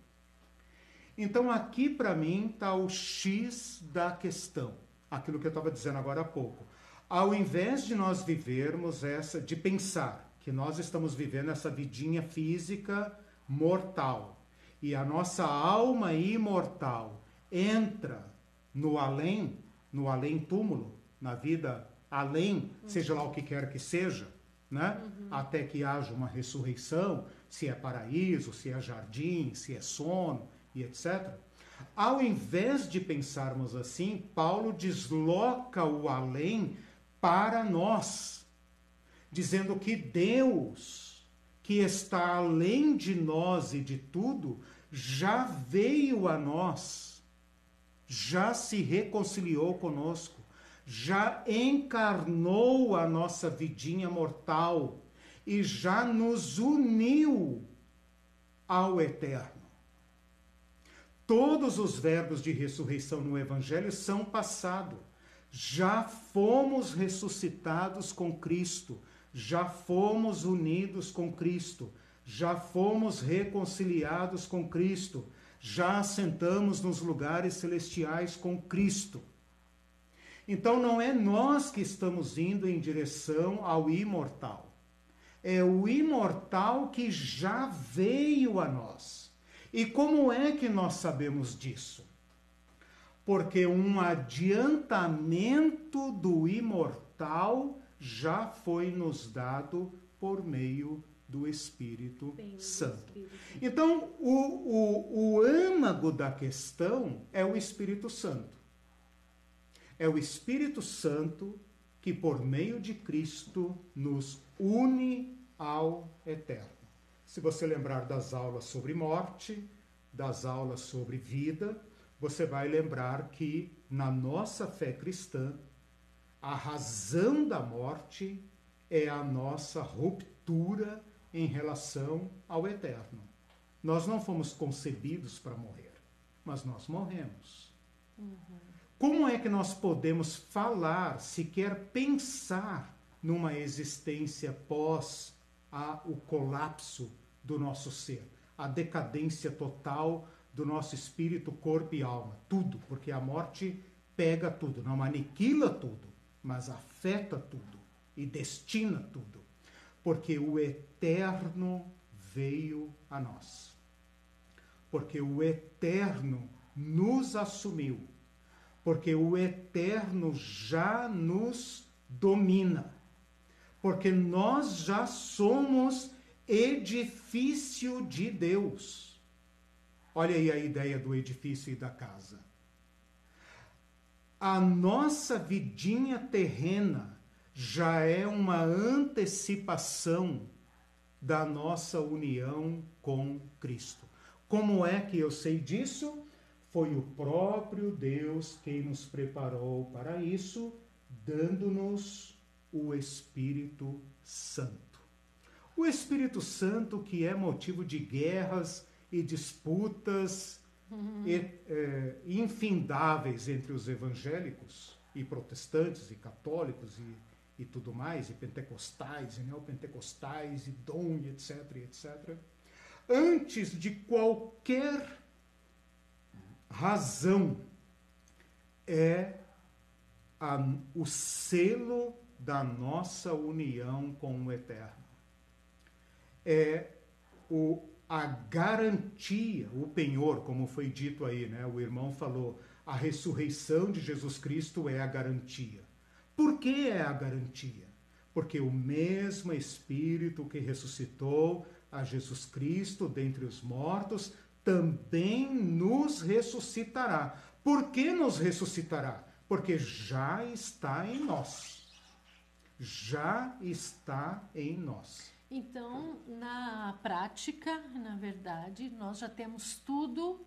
Então, aqui para mim está o X da questão, aquilo que eu estava dizendo agora há pouco. Ao invés de nós vivermos essa, de pensar que nós estamos vivendo essa vidinha física mortal e a nossa alma imortal entra no além, no além túmulo, na vida além, seja lá o que quer que seja, né? Uhum. Até que haja uma ressurreição, se é paraíso, se é jardim, se é sono e etc. Ao invés de pensarmos assim, Paulo desloca o além para nós, dizendo que Deus, que está além de nós e de tudo, já veio a nós, já se reconciliou conosco já encarnou a nossa vidinha mortal e já nos uniu ao eterno. Todos os verbos de ressurreição no Evangelho são passado. Já fomos ressuscitados com Cristo, já fomos unidos com Cristo, já fomos reconciliados com Cristo, já assentamos nos lugares celestiais com Cristo. Então não é nós que estamos indo em direção ao imortal. É o imortal que já veio a nós. E como é que nós sabemos disso? Porque um adiantamento do imortal já foi nos dado por meio do Espírito Bem, Santo. Espírito. Então, o, o, o âmago da questão é o Espírito Santo. É o Espírito Santo que, por meio de Cristo, nos une ao eterno. Se você lembrar das aulas sobre morte, das aulas sobre vida, você vai lembrar que na nossa fé cristã, a razão da morte é a nossa ruptura em relação ao eterno. Nós não fomos concebidos para morrer, mas nós morremos. Uhum. Como é que nós podemos falar, sequer pensar numa existência pós a, o colapso do nosso ser, a decadência total do nosso espírito, corpo e alma? Tudo, porque a morte pega tudo, não aniquila tudo, mas afeta tudo e destina tudo, porque o eterno veio a nós. Porque o eterno nos assumiu porque o eterno já nos domina, porque nós já somos edifício de Deus. Olha aí a ideia do edifício e da casa. A nossa vidinha terrena já é uma antecipação da nossa união com Cristo. Como é que eu sei disso? Foi o próprio Deus quem nos preparou para isso, dando-nos o Espírito Santo. O Espírito Santo que é motivo de guerras e disputas uhum. e, é, infindáveis entre os evangélicos e protestantes e católicos e, e tudo mais, e pentecostais e neopentecostais e dom e etc, etc. Antes de qualquer razão é a, o selo da nossa união com o Eterno. É o, a garantia, o penhor, como foi dito aí, né? O irmão falou, a ressurreição de Jesus Cristo é a garantia. Por que é a garantia? Porque o mesmo Espírito que ressuscitou a Jesus Cristo dentre os mortos também nos ressuscitará. Por que nos ressuscitará? Porque já está em nós. Já está em nós. Então, na prática, na verdade, nós já temos tudo,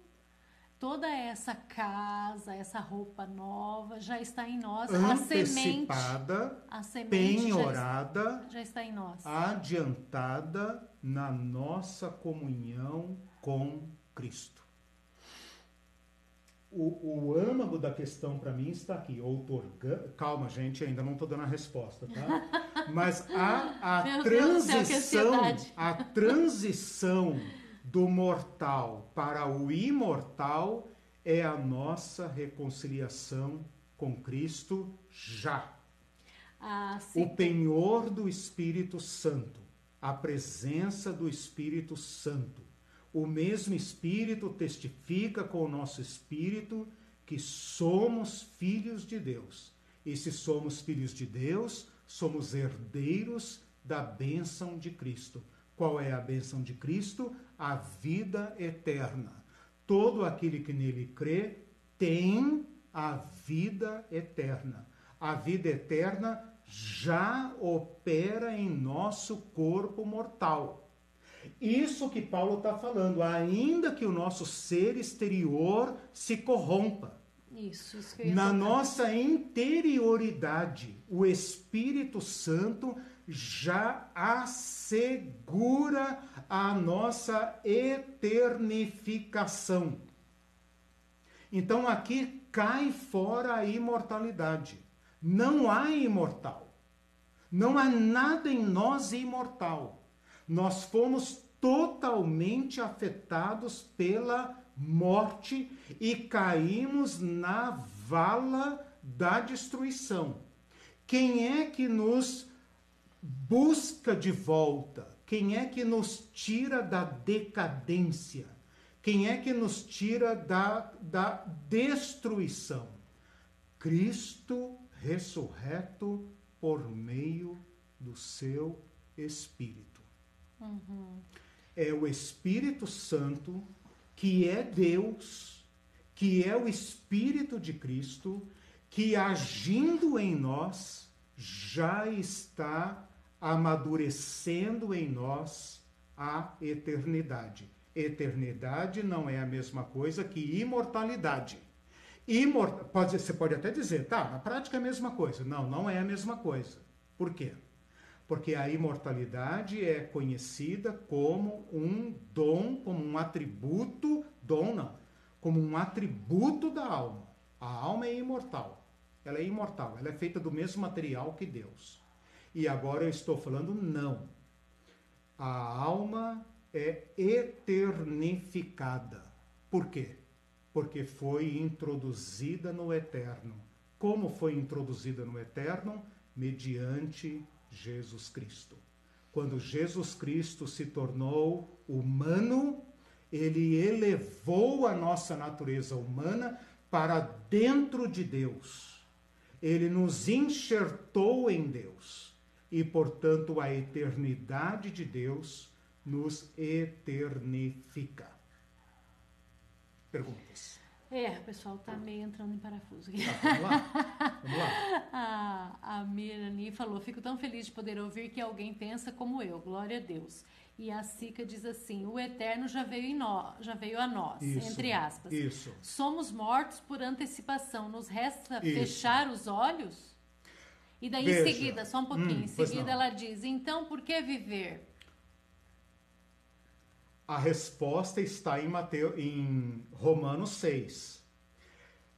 toda essa casa, essa roupa nova já está em nós. Antecipada, a semente, penhorada, já, já está em nós. Adiantada na nossa comunhão com Cristo. O, o âmago da questão para mim está aqui. Outorga... Calma, gente, ainda não estou dando a resposta, tá? Mas a, a transição, a transição do mortal para o imortal é a nossa reconciliação com Cristo já. Ah, o penhor do Espírito Santo, a presença do Espírito Santo o mesmo Espírito testifica com o nosso espírito que somos filhos de Deus. E se somos filhos de Deus, somos herdeiros da bênção de Cristo. Qual é a bênção de Cristo? A vida eterna. Todo aquele que nele crê tem a vida eterna. A vida eterna já opera em nosso corpo mortal. Isso que Paulo está falando, ainda que o nosso ser exterior se corrompa. Isso, isso Na nossa interioridade, o Espírito Santo já assegura a nossa eternificação. Então aqui cai fora a imortalidade. Não há imortal. Não há nada em nós imortal nós fomos totalmente afetados pela morte e caímos na vala da destruição. Quem é que nos busca de volta? Quem é que nos tira da decadência? Quem é que nos tira da, da destruição? Cristo ressurreto por meio do seu Espírito. Uhum. É o Espírito Santo, que é Deus, que é o Espírito de Cristo, que agindo em nós já está amadurecendo em nós a eternidade. Eternidade não é a mesma coisa que imortalidade. Imort... Pode, você pode até dizer, tá, na prática é a mesma coisa. Não, não é a mesma coisa. Por quê? Porque a imortalidade é conhecida como um dom, como um atributo, dom não, como um atributo da alma. A alma é imortal. Ela é imortal, ela é feita do mesmo material que Deus. E agora eu estou falando não. A alma é eternificada. Por quê? Porque foi introduzida no eterno. Como foi introduzida no eterno? Mediante Jesus Cristo. Quando Jesus Cristo se tornou humano, ele elevou a nossa natureza humana para dentro de Deus. Ele nos enxertou em Deus e, portanto, a eternidade de Deus nos eternifica. Perguntas. É, o pessoal tá meio entrando em parafuso aqui. Tá, vamos lá. Vamos lá. a, a Mirani falou: Fico tão feliz de poder ouvir que alguém pensa como eu. Glória a Deus. E a Sica diz assim: O eterno já veio, em nós, já veio a nós, isso, entre aspas. Isso. Somos mortos por antecipação. Nos resta isso. fechar os olhos? E daí Veja. em seguida, só um pouquinho, hum, em seguida ela diz: então por que viver? A resposta está em, Mateus, em Romanos 6.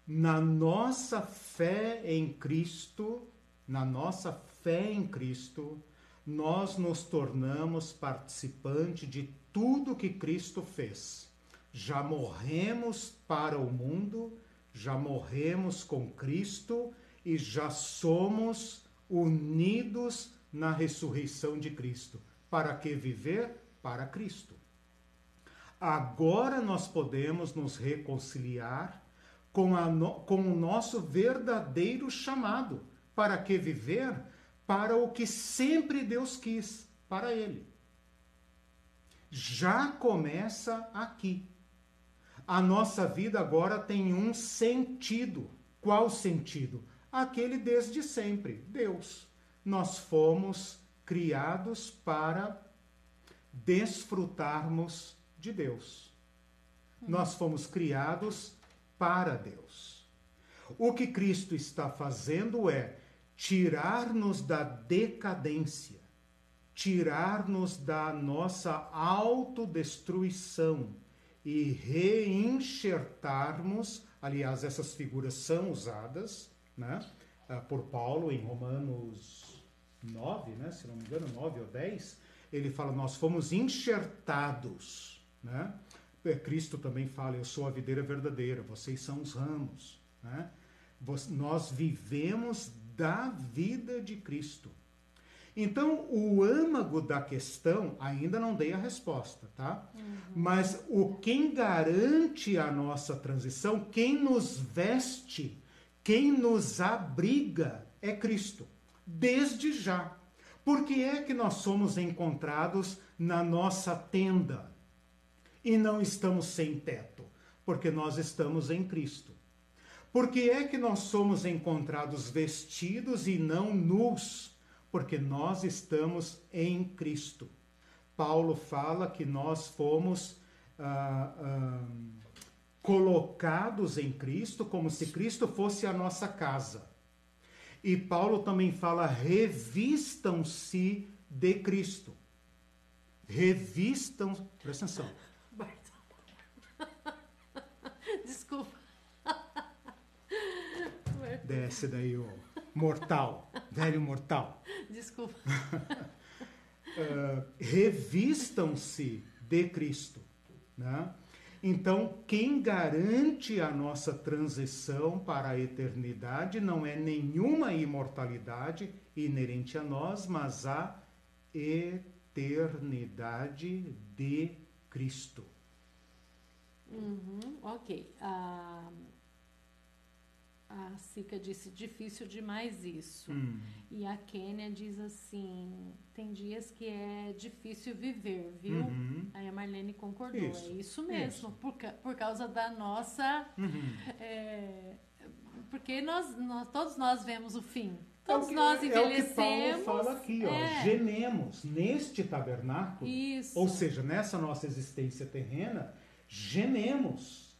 Na nossa fé em Cristo, na nossa fé em Cristo, nós nos tornamos participante de tudo que Cristo fez. Já morremos para o mundo, já morremos com Cristo e já somos unidos na ressurreição de Cristo. Para que viver? Para Cristo. Agora nós podemos nos reconciliar com, a, com o nosso verdadeiro chamado. Para que viver? Para o que sempre Deus quis, para Ele. Já começa aqui. A nossa vida agora tem um sentido. Qual sentido? Aquele desde sempre, Deus. Nós fomos criados para desfrutarmos de Deus. Nós fomos criados para Deus. O que Cristo está fazendo é tirar-nos da decadência, tirar-nos da nossa autodestruição e reenxertarmos, aliás, essas figuras são usadas né, ah, por Paulo em Romanos 9, né, se não me engano, 9 ou 10, ele fala: Nós fomos enxertados. Né? É, Cristo também fala: Eu sou a videira verdadeira, vocês são os ramos. Né? Nós vivemos da vida de Cristo. Então, o âmago da questão, ainda não dei a resposta, tá? Uhum. Mas o quem garante a nossa transição, quem nos veste, quem nos abriga é Cristo, desde já. Por que é que nós somos encontrados na nossa tenda e não estamos sem teto? Porque nós estamos em Cristo. Por que é que nós somos encontrados vestidos e não nus? Porque nós estamos em Cristo. Paulo fala que nós fomos ah, ah, colocados em Cristo como se Cristo fosse a nossa casa. E Paulo também fala: revistam-se de Cristo. Revistam. Presta atenção. Desculpa. Desce daí o mortal, velho mortal. Desculpa. uh, revistam-se de Cristo. Né? Então, quem garante a nossa transição para a eternidade não é nenhuma imortalidade inerente a nós, mas a eternidade de Cristo. Uhum, ok. A Sica disse difícil demais isso. Hum. E a Kênia diz assim: tem dias que é difícil viver, viu? Uhum. Aí a Marlene concordou. Isso. É isso mesmo, isso. Por, por causa da nossa. Uhum. É, porque nós, nós, todos nós vemos o fim. Todos é que, nós envelhecemos. É o que Paulo fala aqui, ó. É. Gememos neste tabernáculo. Isso. Ou seja, nessa nossa existência terrena, gememos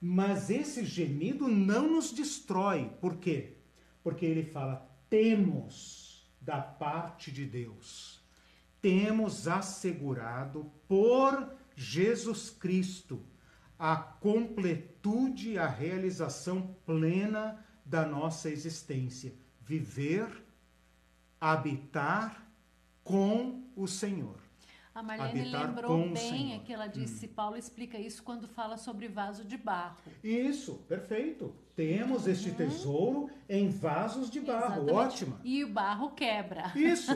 mas esse gemido não nos destrói. Por quê? Porque ele fala: temos da parte de Deus, temos assegurado por Jesus Cristo a completude a realização plena da nossa existência. Viver, habitar com o Senhor. A Marlene lembrou bem é que ela disse, hum. Paulo explica isso quando fala sobre vaso de barro. Isso, perfeito. Temos uhum. este tesouro em vasos de barro, Exatamente. ótima. E o barro quebra. Isso,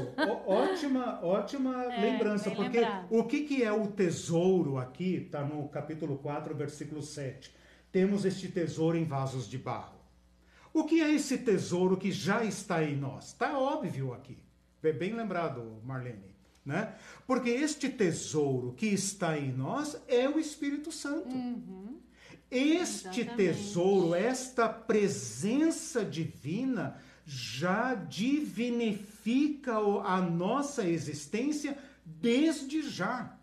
ótima, ótima é, lembrança, porque lembrado. o que, que é o tesouro aqui, está no capítulo 4, versículo 7. Temos este tesouro em vasos de barro. O que é esse tesouro que já está em nós? Está óbvio aqui. Bem lembrado, Marlene. Né? Porque este tesouro que está em nós é o Espírito Santo. Uhum. Este Exatamente. tesouro, esta presença divina, já divinifica a nossa existência desde já.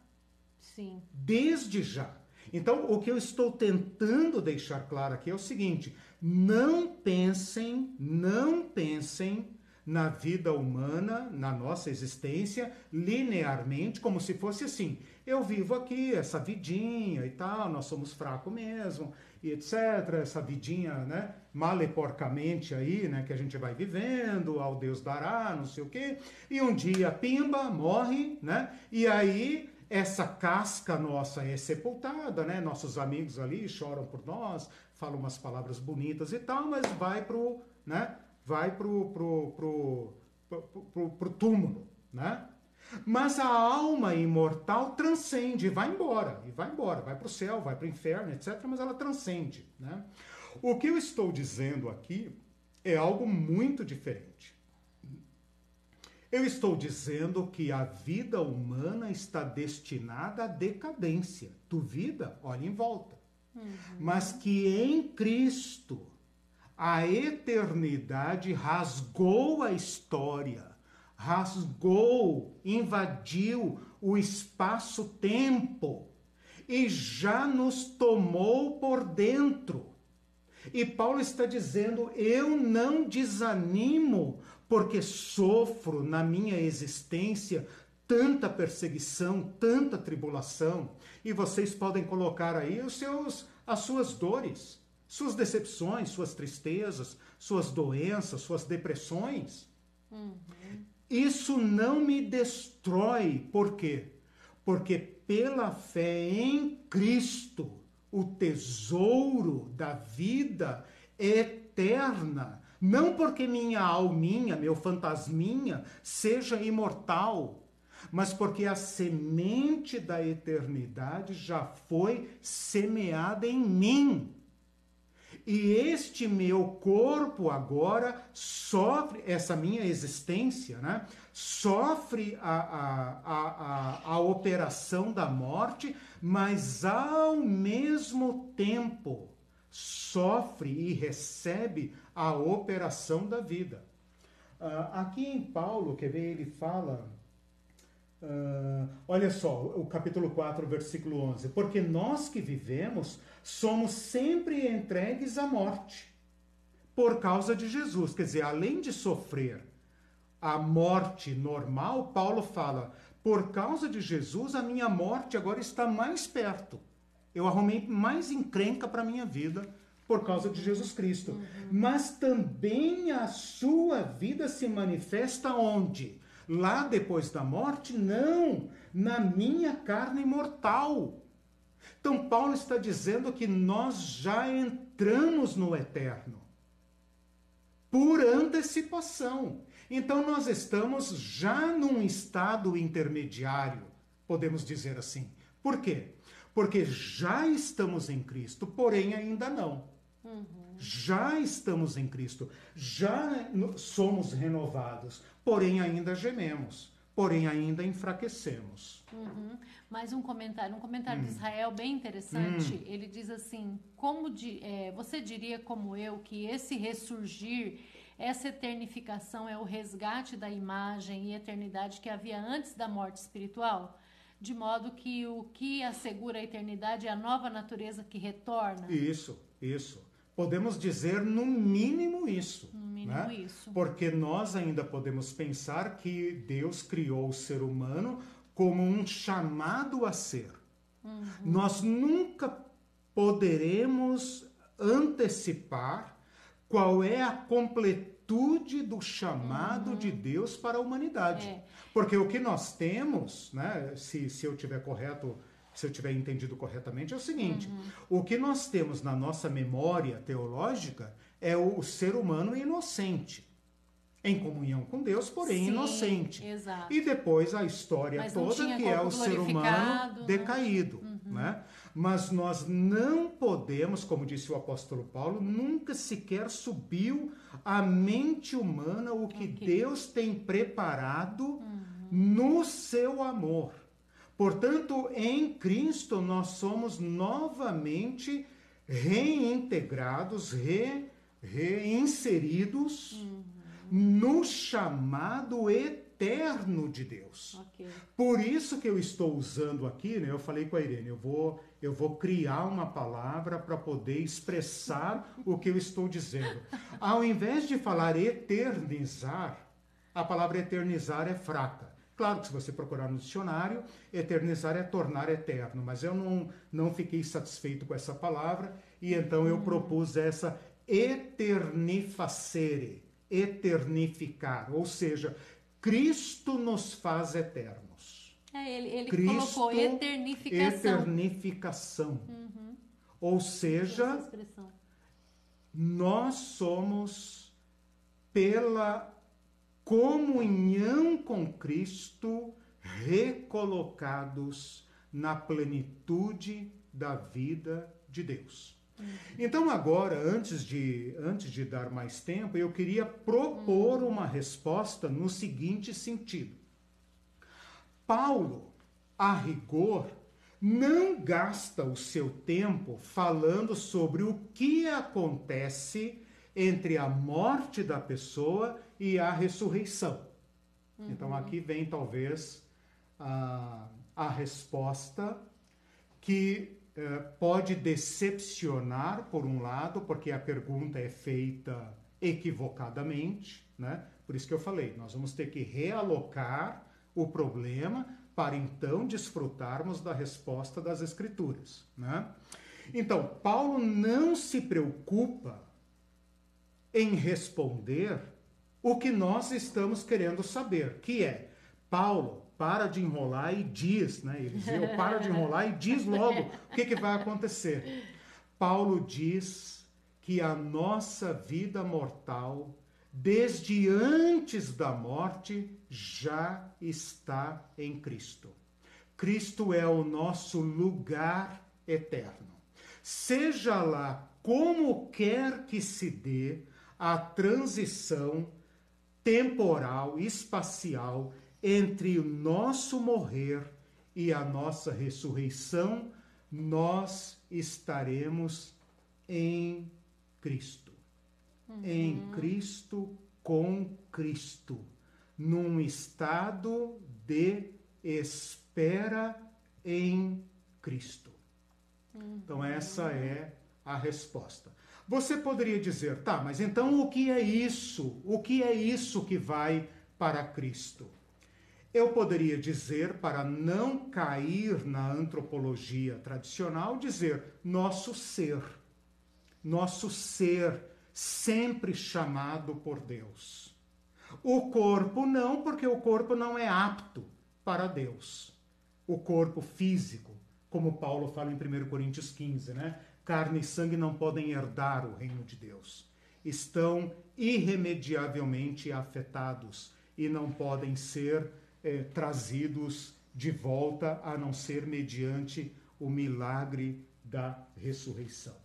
Sim. Desde já. Então, o que eu estou tentando deixar claro aqui é o seguinte: não pensem, não pensem na vida humana, na nossa existência, linearmente, como se fosse assim. Eu vivo aqui, essa vidinha e tal, nós somos fracos mesmo, e etc. Essa vidinha, né? Maleporcamente aí, né? Que a gente vai vivendo, ao Deus dará, não sei o quê. E um dia, pimba, morre, né? E aí essa casca nossa é sepultada, né? Nossos amigos ali choram por nós, falam umas palavras bonitas e tal, mas vai pro, né? Vai pro, pro, pro, pro, pro, pro túmulo, né? Mas a alma imortal transcende, vai embora, e vai embora, vai para o céu, vai para o inferno, etc. Mas ela transcende. Né? O que eu estou dizendo aqui é algo muito diferente. Eu estou dizendo que a vida humana está destinada à decadência. Duvida? Olha em volta. Uhum. Mas que em Cristo a eternidade rasgou a história rasgou, invadiu o espaço-tempo e já nos tomou por dentro. E Paulo está dizendo: eu não desanimo, porque sofro na minha existência tanta perseguição, tanta tribulação. E vocês podem colocar aí os seus, as suas dores, suas decepções, suas tristezas, suas doenças, suas depressões. Uhum. Isso não me destrói. Por quê? Porque pela fé em Cristo, o tesouro da vida eterna, não porque minha alminha, meu fantasminha, seja imortal, mas porque a semente da eternidade já foi semeada em mim. E este meu corpo agora sofre, essa minha existência, né? Sofre a, a, a, a, operação da morte, mas ao mesmo tempo sofre e recebe a operação da vida. Uh, aqui em Paulo, quer ver, ele fala. Uh, olha só, o capítulo 4, versículo 11. Porque nós que vivemos somos sempre entregues à morte por causa de Jesus. Quer dizer, além de sofrer a morte normal, Paulo fala: por causa de Jesus, a minha morte agora está mais perto. Eu arrumei mais encrenca para minha vida por causa de Jesus Cristo. Uhum. Mas também a sua vida se manifesta onde? Lá depois da morte? Não, na minha carne mortal. Então, Paulo está dizendo que nós já entramos no eterno por antecipação. Então, nós estamos já num estado intermediário, podemos dizer assim. Por quê? Porque já estamos em Cristo, porém ainda não. Uhum. Já estamos em Cristo, já somos renovados, porém ainda gememos, porém ainda enfraquecemos. Uhum. Mais um comentário, um comentário hum. de Israel bem interessante. Hum. Ele diz assim: como de, é, você diria como eu que esse ressurgir, essa eternificação é o resgate da imagem e eternidade que havia antes da morte espiritual? De modo que o que assegura a eternidade é a nova natureza que retorna? Isso, isso. Podemos dizer no mínimo isso. No mínimo né? isso. Porque nós ainda podemos pensar que Deus criou o ser humano como um chamado a ser. Uhum. Nós nunca poderemos antecipar qual é a completude do chamado uhum. de Deus para a humanidade. É. Porque o que nós temos, né, se, se eu tiver correto, se eu tiver entendido corretamente, é o seguinte: uhum. o que nós temos na nossa memória teológica é o ser humano inocente em comunhão com Deus, porém Sim, inocente. Exato. E depois a história Mas toda que é o ser humano né? decaído, uhum. né? Mas nós não podemos, como disse o apóstolo Paulo, nunca sequer subiu à mente humana o que okay. Deus tem preparado uhum. no seu amor. Portanto, em Cristo nós somos novamente reintegrados, re, reinseridos. Uhum no chamado eterno de Deus. Okay. Por isso que eu estou usando aqui, né? Eu falei com a Irene, eu vou, eu vou criar uma palavra para poder expressar o que eu estou dizendo. Ao invés de falar eternizar, A palavra eternizar é fraca. Claro que se você procurar no dicionário, eternizar é tornar eterno, mas eu não, não fiquei satisfeito com essa palavra e então eu propus essa eternifacere, eternificar, ou seja, Cristo nos faz eternos. É, ele, ele Cristo, colocou eternificação. Eternificação. Uhum. Ou seja, nós somos pela comunhão com Cristo recolocados na plenitude da vida de Deus. Uhum. Então agora, antes de, antes de dar mais tempo, eu queria propor uma resposta no seguinte sentido. Paulo, a rigor, não gasta o seu tempo falando sobre o que acontece entre a morte da pessoa e a ressurreição. Uhum. Então aqui vem talvez a, a resposta que pode decepcionar, por um lado, porque a pergunta é feita equivocadamente, né? Por isso que eu falei, nós vamos ter que realocar o problema para então desfrutarmos da resposta das Escrituras. Né? Então, Paulo não se preocupa em responder o que nós estamos querendo saber, que é, Paulo, para de enrolar e diz, né? Eliseu, para de enrolar e diz logo o que, que vai acontecer. Paulo diz que a nossa vida mortal desde antes da morte, já está em Cristo. Cristo é o nosso lugar eterno. Seja lá como quer que se dê a transição temporal, espacial, entre o nosso morrer e a nossa ressurreição, nós estaremos em Cristo uhum. em Cristo, com Cristo, num estado de espera em Cristo. Uhum. Então, essa é a resposta. Você poderia dizer, tá, mas então o que é isso? O que é isso que vai para Cristo? Eu poderia dizer, para não cair na antropologia tradicional, dizer nosso ser. Nosso ser sempre chamado por Deus. O corpo não, porque o corpo não é apto para Deus. O corpo físico, como Paulo fala em 1 Coríntios 15, né? Carne e sangue não podem herdar o reino de Deus. Estão irremediavelmente afetados e não podem ser eh, trazidos de volta a não ser mediante o milagre da ressurreição.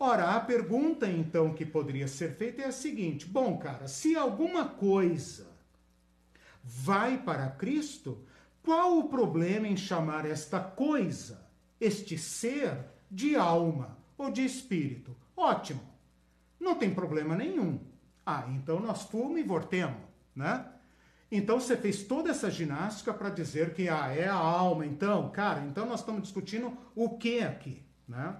Ora, a pergunta então que poderia ser feita é a seguinte: bom, cara, se alguma coisa vai para Cristo, qual o problema em chamar esta coisa, este ser, de alma ou de espírito? Ótimo, não tem problema nenhum. Ah, então nós fomos e voltemos, né? Então você fez toda essa ginástica para dizer que ah, é a alma, então, cara, então nós estamos discutindo o que aqui, né?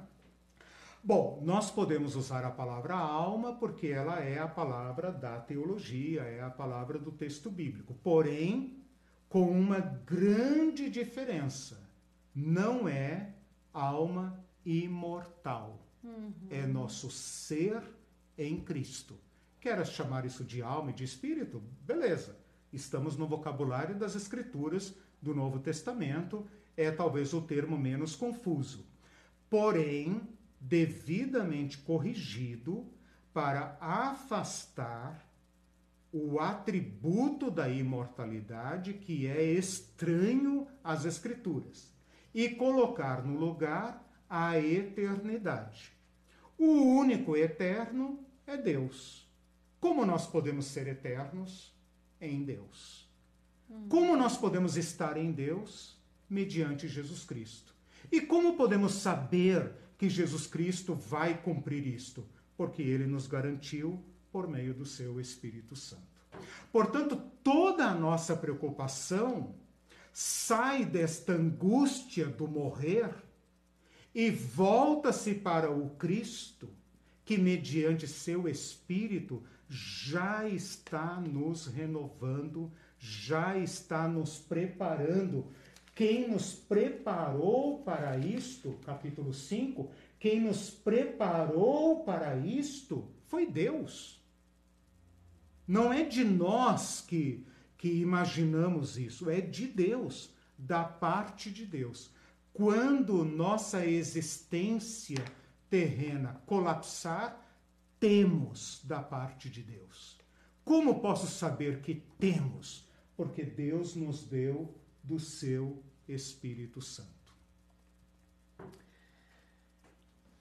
Bom, nós podemos usar a palavra alma porque ela é a palavra da teologia, é a palavra do texto bíblico. Porém, com uma grande diferença. Não é alma imortal. Uhum. É nosso ser em Cristo. Quer chamar isso de alma e de espírito? Beleza. Estamos no vocabulário das Escrituras do Novo Testamento. É talvez o termo menos confuso. Porém, devidamente corrigido para afastar o atributo da imortalidade que é estranho às Escrituras e colocar no lugar a eternidade. O único eterno é Deus. Como nós podemos ser eternos? Em Deus. Como nós podemos estar em Deus? Mediante Jesus Cristo. E como podemos saber que Jesus Cristo vai cumprir isto, porque ele nos garantiu por meio do seu Espírito Santo. Portanto, toda a nossa preocupação sai desta angústia do morrer e volta-se para o Cristo, que mediante seu Espírito já está nos renovando, já está nos preparando. Quem nos preparou para isto, capítulo 5, quem nos preparou para isto foi Deus. Não é de nós que, que imaginamos isso, é de Deus, da parte de Deus. Quando nossa existência terrena colapsar, temos da parte de Deus. Como posso saber que temos? Porque Deus nos deu do seu Espírito Santo.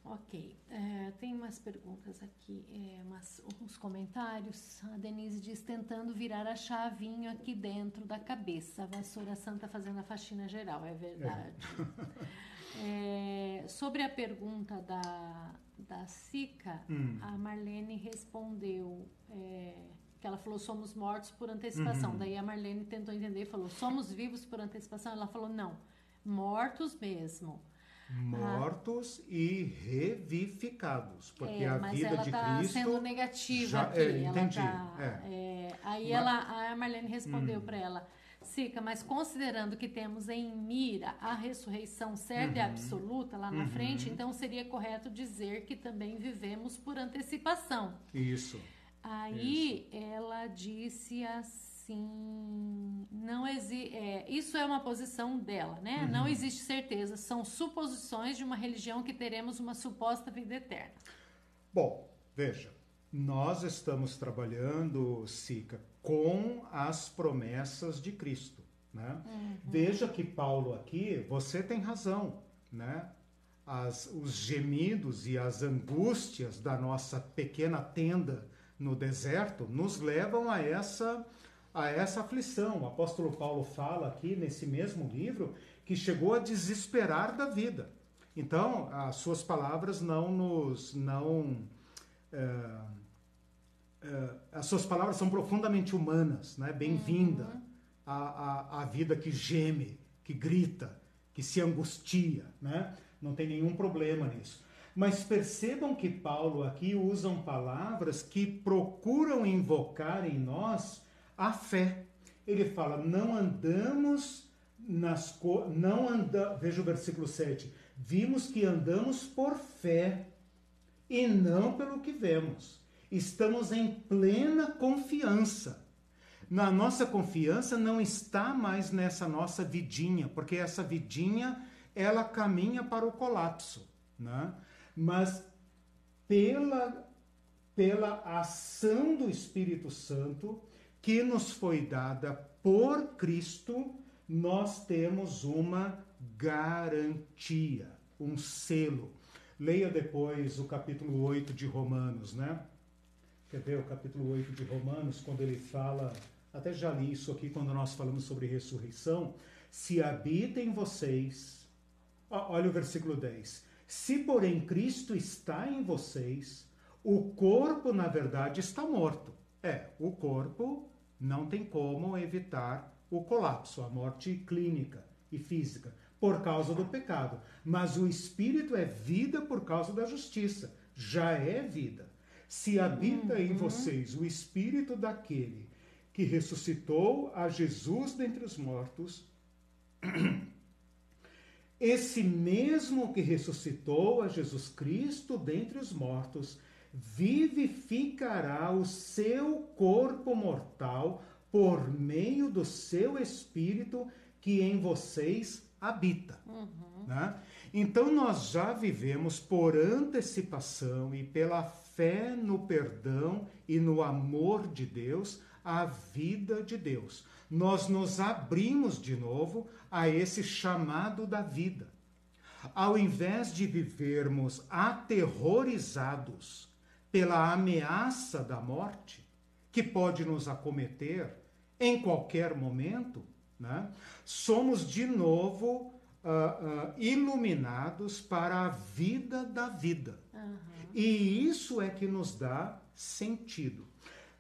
Ok, é, tem umas perguntas aqui, é, umas, uns comentários. A Denise diz: tentando virar a chavinha aqui dentro da cabeça. A vassoura santa fazendo a faxina geral, é verdade. É. É, sobre a pergunta da, da Sica, hum. a Marlene respondeu é, que ela falou: somos mortos por antecipação. Uhum. Daí a Marlene tentou entender e falou: somos vivos por antecipação? Ela falou: não, mortos mesmo mortos ah. e revivificados, porque é, a vida de tá Cristo sendo negativa já, aqui. É, entendi. Tá, é. é. aí mas, ela, a Marlene respondeu hum. para ela, Sica, mas considerando que temos em mira a ressurreição certa uhum. e absoluta lá na uhum. frente, então seria correto dizer que também vivemos por antecipação. Isso. Aí Isso. ela disse assim assim, não existe. É, isso é uma posição dela, né? Uhum. Não existe certeza, são suposições de uma religião que teremos uma suposta vida eterna. Bom, veja, nós estamos trabalhando, Sica, com as promessas de Cristo, né? Uhum. Veja que Paulo aqui, você tem razão, né? As, os gemidos e as angústias da nossa pequena tenda no deserto nos levam a essa a essa aflição. O apóstolo Paulo fala aqui nesse mesmo livro que chegou a desesperar da vida. Então, as suas palavras não nos. não é, é, As suas palavras são profundamente humanas, né? bem-vinda uhum. à, à, à vida que geme, que grita, que se angustia. Né? Não tem nenhum problema nisso. Mas percebam que Paulo aqui usam palavras que procuram invocar em nós a fé. Ele fala: não andamos nas co não anda, veja o versículo 7. Vimos que andamos por fé e não pelo que vemos. Estamos em plena confiança. Na nossa confiança não está mais nessa nossa vidinha, porque essa vidinha ela caminha para o colapso, né? Mas pela pela ação do Espírito Santo, que nos foi dada por Cristo, nós temos uma garantia, um selo. Leia depois o capítulo 8 de Romanos, né? Quer ver o capítulo 8 de Romanos, quando ele fala, até já li isso aqui quando nós falamos sobre ressurreição, se habita em vocês, olha o versículo 10, se porém Cristo está em vocês, o corpo na verdade está morto. É, o corpo não tem como evitar o colapso, a morte clínica e física, por causa do pecado. Mas o espírito é vida por causa da justiça. Já é vida. Se habita uhum. em vocês o espírito daquele que ressuscitou a Jesus dentre os mortos, esse mesmo que ressuscitou a Jesus Cristo dentre os mortos, vivificará o seu corpo mortal por meio do seu espírito que em vocês habita. Uhum. Né? Então nós já vivemos por antecipação e pela fé no perdão e no amor de Deus a vida de Deus. Nós nos abrimos de novo a esse chamado da vida. Ao invés de vivermos aterrorizados pela ameaça da morte que pode nos acometer em qualquer momento, né? somos de novo uh, uh, iluminados para a vida da vida. Uhum. E isso é que nos dá sentido.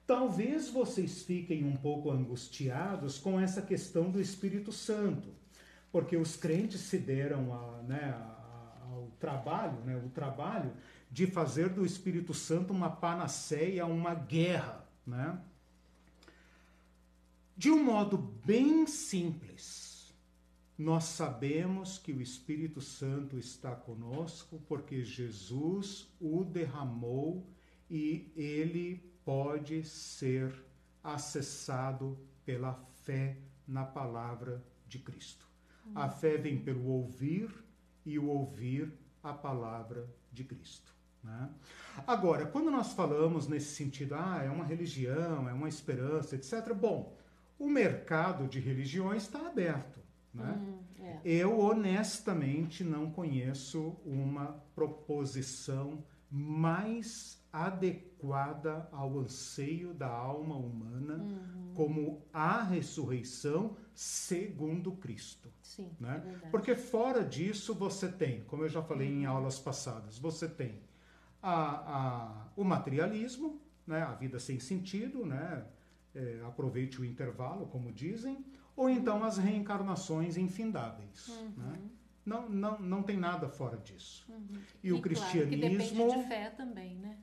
Talvez vocês fiquem um pouco angustiados com essa questão do Espírito Santo, porque os crentes se deram a, né, ao trabalho, né, o trabalho de fazer do Espírito Santo uma panaceia, uma guerra, né? De um modo bem simples, nós sabemos que o Espírito Santo está conosco porque Jesus o derramou e ele pode ser acessado pela fé na palavra de Cristo. A fé vem pelo ouvir e o ouvir a palavra de Cristo. Né? Agora, quando nós falamos nesse sentido, ah, é uma religião, é uma esperança, etc., bom, o mercado de religiões está aberto. Né? Hum, é. Eu honestamente não conheço uma proposição mais adequada ao anseio da alma humana uhum. como a ressurreição segundo Cristo. Sim, né? É Porque fora disso você tem, como eu já falei uhum. em aulas passadas, você tem a, a, o materialismo, né? a vida sem sentido, né? É, aproveite o intervalo, como dizem, ou então as reencarnações infindáveis. Uhum. Né? Não, não, não tem nada fora disso. Uhum. E, e, o cristianismo. Claro depende de fé também, né?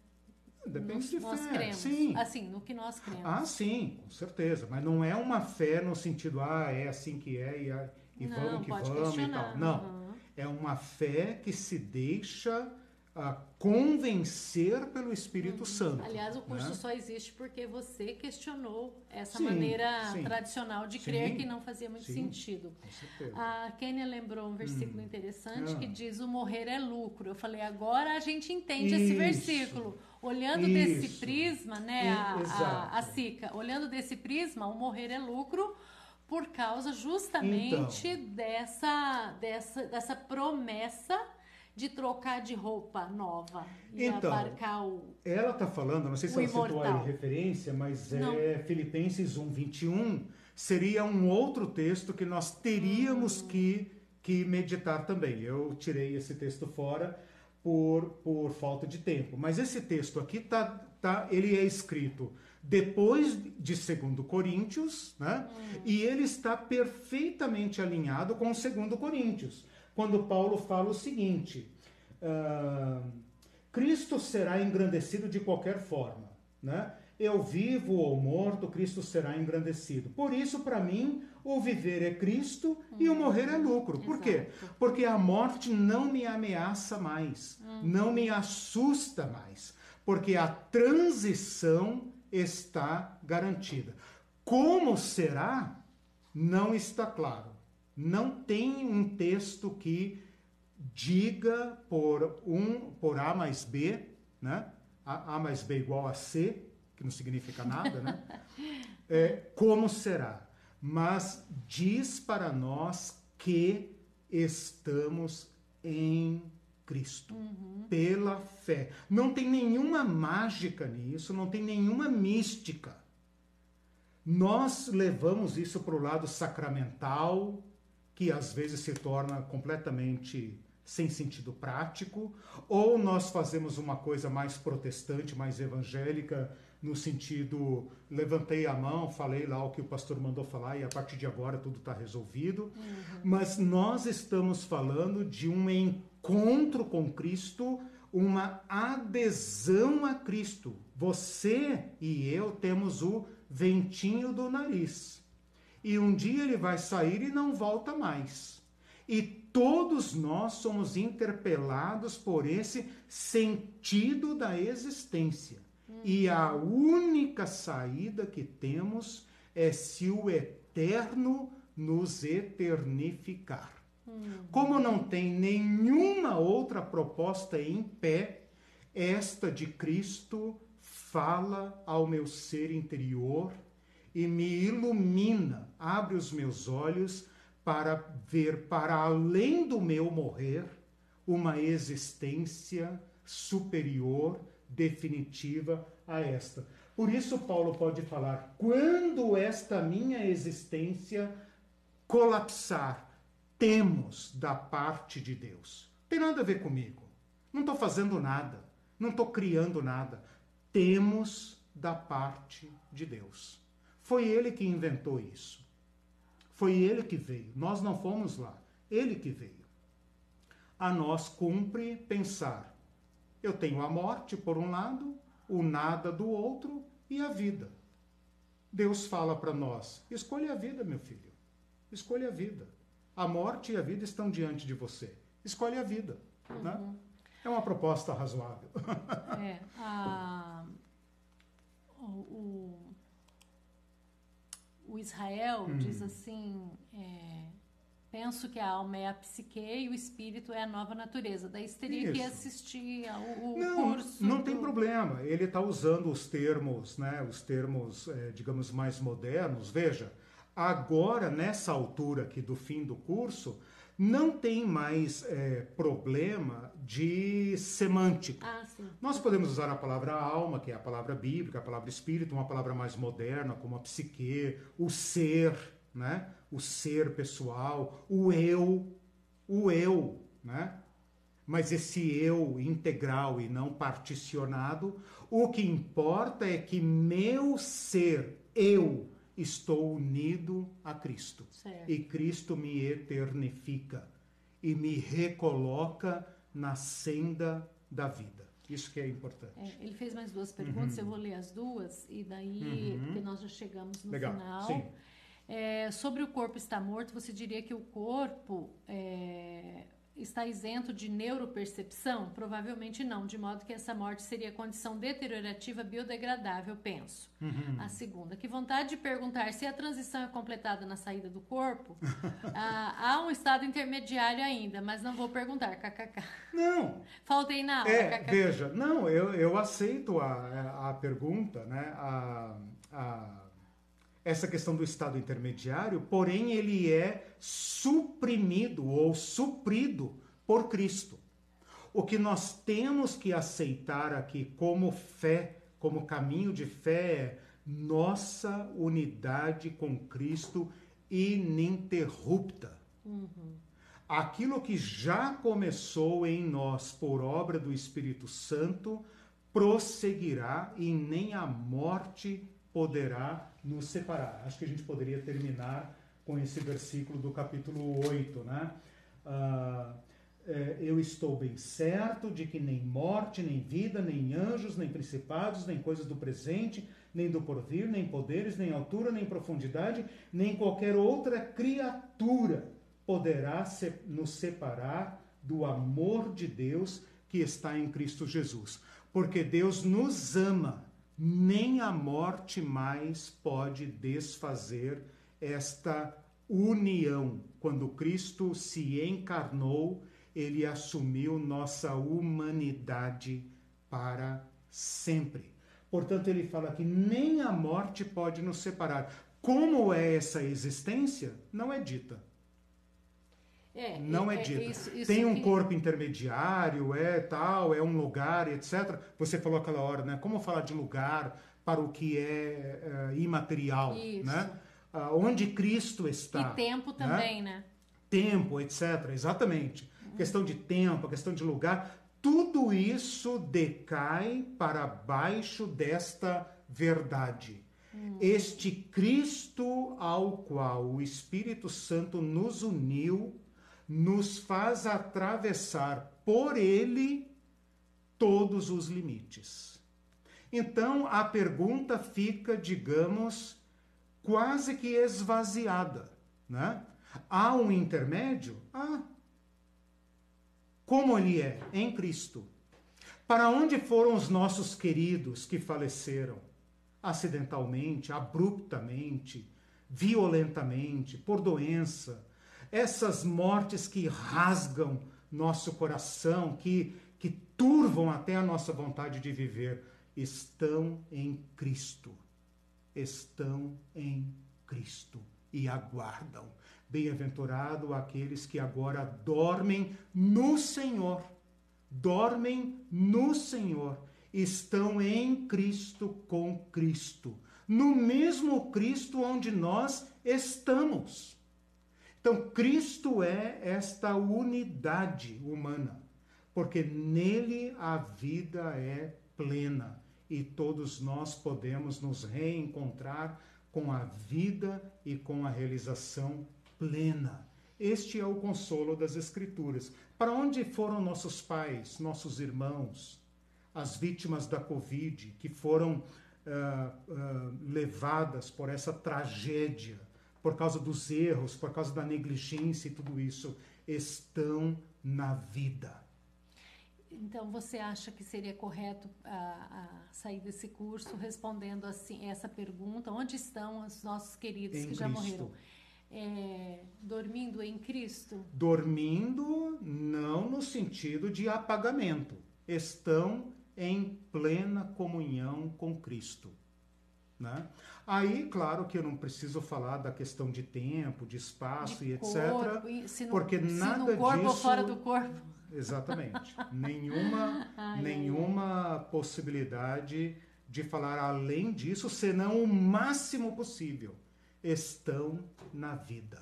Depende Nos, de fé. Nós cremos. Sim. Assim, no que nós cremos. Ah, sim, com certeza. Mas não é uma fé no sentido, ah, é assim que é e, e não, vamos que vamos e tal. Não. Uhum. É uma fé que se deixa a convencer pelo Espírito uhum. Santo. Aliás, o curso né? só existe porque você questionou essa sim, maneira sim. tradicional de crer sim, que não fazia muito sentido. A Kênia lembrou um versículo hum. interessante ah. que diz: o morrer é lucro. Eu falei, agora a gente entende Isso. esse versículo. Olhando Isso. desse prisma, né, a, a, a Sica, olhando desse prisma, o morrer é lucro por causa justamente então. dessa, dessa, dessa promessa de trocar de roupa nova e então, abarcar o Ela está falando, não sei se ela imortal. citou aí referência, mas não. é Filipenses 1, 21, seria um outro texto que nós teríamos hum. que, que meditar também. Eu tirei esse texto fora por, por falta de tempo. Mas esse texto aqui tá, tá, ele é escrito depois de 2 Coríntios, né? Hum. E ele está perfeitamente alinhado com 2 Coríntios quando Paulo fala o seguinte: uh, Cristo será engrandecido de qualquer forma, né? Eu vivo ou morto, Cristo será engrandecido. Por isso, para mim, o viver é Cristo e o morrer é lucro. Por Exato. quê? Porque a morte não me ameaça mais, uhum. não me assusta mais, porque a transição está garantida. Como será? Não está claro. Não tem um texto que diga por um por A mais B, né? A, a mais B igual a C, que não significa nada, né? É, como será? Mas diz para nós que estamos em Cristo, uhum. pela fé. Não tem nenhuma mágica nisso, não tem nenhuma mística. Nós levamos isso para o lado sacramental, que às vezes se torna completamente sem sentido prático, ou nós fazemos uma coisa mais protestante, mais evangélica, no sentido levantei a mão, falei lá o que o pastor mandou falar e a partir de agora tudo está resolvido. Uhum. Mas nós estamos falando de um encontro com Cristo, uma adesão a Cristo. Você e eu temos o ventinho do nariz e um dia ele vai sair e não volta mais. E todos nós somos interpelados por esse sentido da existência. Hum. E a única saída que temos é se o eterno nos eternificar. Hum. Como não tem nenhuma outra proposta em pé, esta de Cristo fala ao meu ser interior e me ilumina, abre os meus olhos para ver para além do meu morrer uma existência superior, definitiva a esta. Por isso, Paulo pode falar: quando esta minha existência colapsar, temos da parte de Deus. Tem nada a ver comigo. Não estou fazendo nada. Não estou criando nada. Temos da parte de Deus. Foi ele que inventou isso. Foi ele que veio. Nós não fomos lá. Ele que veio. A nós cumpre pensar Eu tenho a morte por um lado, o nada do outro e a vida. Deus fala para nós: escolha a vida, meu filho. Escolha a vida. A morte e a vida estão diante de você. Escolhe a vida. Né? Uhum. Né? É uma proposta razoável. É. A, o, o, o Israel hum. diz assim: é, penso que a alma é a psique e o espírito é a nova natureza. Daí você teria Isso. que assistir ao, não, curso. Não do... tem problema. Ele está usando os termos, né, os termos, é, digamos, mais modernos. Veja, agora, nessa altura aqui do fim do curso, não tem mais é, problema de semântica. Ah, Nós podemos usar a palavra alma, que é a palavra bíblica, a palavra espírito, uma palavra mais moderna, como a psique, o ser, né? o ser pessoal, o eu, o eu, né? Mas esse eu integral e não particionado, o que importa é que meu ser, eu, estou unido a Cristo. Certo. E Cristo me eternifica e me recoloca na senda da vida. Isso que é importante. É, ele fez mais duas perguntas, uhum. eu vou ler as duas, e daí, uhum. porque nós já chegamos no Legal. final. Sim. É, sobre o corpo estar morto, você diria que o corpo é, está isento de neuropercepção? Provavelmente não, de modo que essa morte seria condição deteriorativa biodegradável, penso. Uhum. A segunda, que vontade de perguntar se a transição é completada na saída do corpo? ah, há um estado intermediário ainda, mas não vou perguntar, kkk. Não. Faltei na aula, é, kkk. Veja, não, eu, eu aceito a, a pergunta, né? A, a essa questão do estado intermediário, porém ele é suprimido ou suprido por Cristo. O que nós temos que aceitar aqui como fé, como caminho de fé, é nossa unidade com Cristo ininterrupta. Uhum. Aquilo que já começou em nós por obra do Espírito Santo prosseguirá e nem a morte poderá nos separar. Acho que a gente poderia terminar com esse versículo do capítulo 8, né? Ah, é, eu estou bem certo de que nem morte, nem vida, nem anjos, nem principados, nem coisas do presente, nem do porvir, nem poderes, nem altura, nem profundidade, nem qualquer outra criatura poderá nos separar do amor de Deus que está em Cristo Jesus. Porque Deus nos ama nem a morte mais pode desfazer esta união. Quando Cristo se encarnou, ele assumiu nossa humanidade para sempre. Portanto, ele fala que nem a morte pode nos separar. Como é essa existência? Não é dita. É, não é, é dita. Isso, isso Tem um que... corpo intermediário, é tal, é um lugar, etc. Você falou aquela hora, né? Como falar de lugar para o que é, é imaterial, isso. né? Ah, onde Cristo está. E tempo né? também, né? né? Tempo, etc. Exatamente. Uhum. Questão de tempo, questão de lugar. Tudo isso decai para baixo desta verdade. Uhum. Este Cristo ao qual o Espírito Santo nos uniu nos faz atravessar por ele todos os limites. Então a pergunta fica, digamos, quase que esvaziada, né? Há um intermédio? Ah. Como ele é? Em Cristo. Para onde foram os nossos queridos que faleceram? Acidentalmente, abruptamente, violentamente, por doença, essas mortes que rasgam nosso coração, que, que turvam até a nossa vontade de viver, estão em Cristo. Estão em Cristo e aguardam. Bem-aventurado aqueles que agora dormem no Senhor. Dormem no Senhor. Estão em Cristo com Cristo. No mesmo Cristo onde nós estamos. Então, Cristo é esta unidade humana, porque nele a vida é plena e todos nós podemos nos reencontrar com a vida e com a realização plena. Este é o consolo das Escrituras. Para onde foram nossos pais, nossos irmãos? as vítimas da Covid, que foram uh, uh, levadas por essa tragédia, por causa dos erros, por causa da negligência e tudo isso, estão na vida. Então, você acha que seria correto a, a, sair desse curso respondendo assim essa pergunta: onde estão os nossos queridos em que Cristo. já morreram? É, dormindo em Cristo? Dormindo, não no sentido de apagamento. Estão em plena comunhão com Cristo. Né? Aí, claro que eu não preciso falar da questão de tempo, de espaço de e corpo, etc. porque se nada no corpo disso. Ou fora do corpo. Exatamente. nenhuma ai, nenhuma ai. possibilidade de falar além disso, senão o máximo possível. Estão na vida,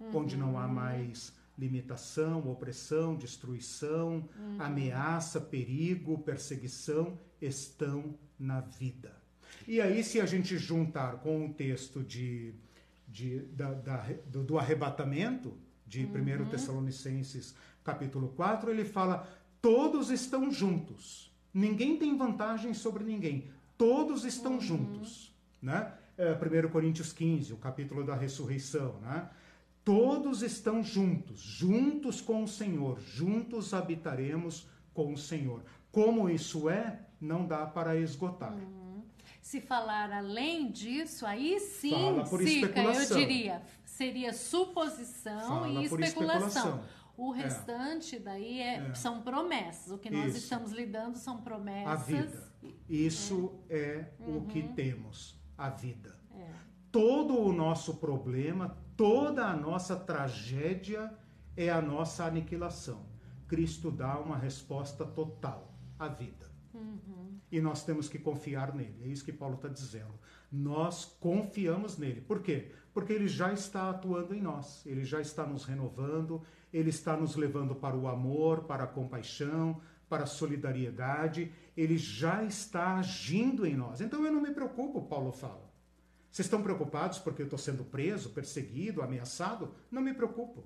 uhum. onde não há mais limitação, opressão, destruição, uhum. ameaça, perigo, perseguição, estão na vida. E aí, se a gente juntar com o texto de, de da, da, do, do, arrebatamento, de uhum. 1 Tessalonicenses capítulo 4, ele fala: todos estão juntos. Ninguém tem vantagem sobre ninguém. Todos estão uhum. juntos. Né? É, 1 Coríntios 15, o capítulo da ressurreição. Né? Todos estão juntos, juntos com o Senhor, juntos habitaremos com o Senhor. Como isso é, não dá para esgotar. Uhum. Se falar além disso, aí sim, Sica, eu diria, seria suposição Fala e especulação. O é. restante é. daí é, é, são promessas. O que nós Isso. estamos lidando são promessas. A vida. Isso é, é uhum. o que temos, a vida. É. Todo o nosso problema, toda a nossa tragédia é a nossa aniquilação. Cristo dá uma resposta total, a vida. Uhum. E nós temos que confiar nele. É isso que Paulo está dizendo. Nós confiamos nele. Por quê? Porque ele já está atuando em nós. Ele já está nos renovando. Ele está nos levando para o amor, para a compaixão, para a solidariedade. Ele já está agindo em nós. Então eu não me preocupo, Paulo fala. Vocês estão preocupados porque eu estou sendo preso, perseguido, ameaçado? Não me preocupo.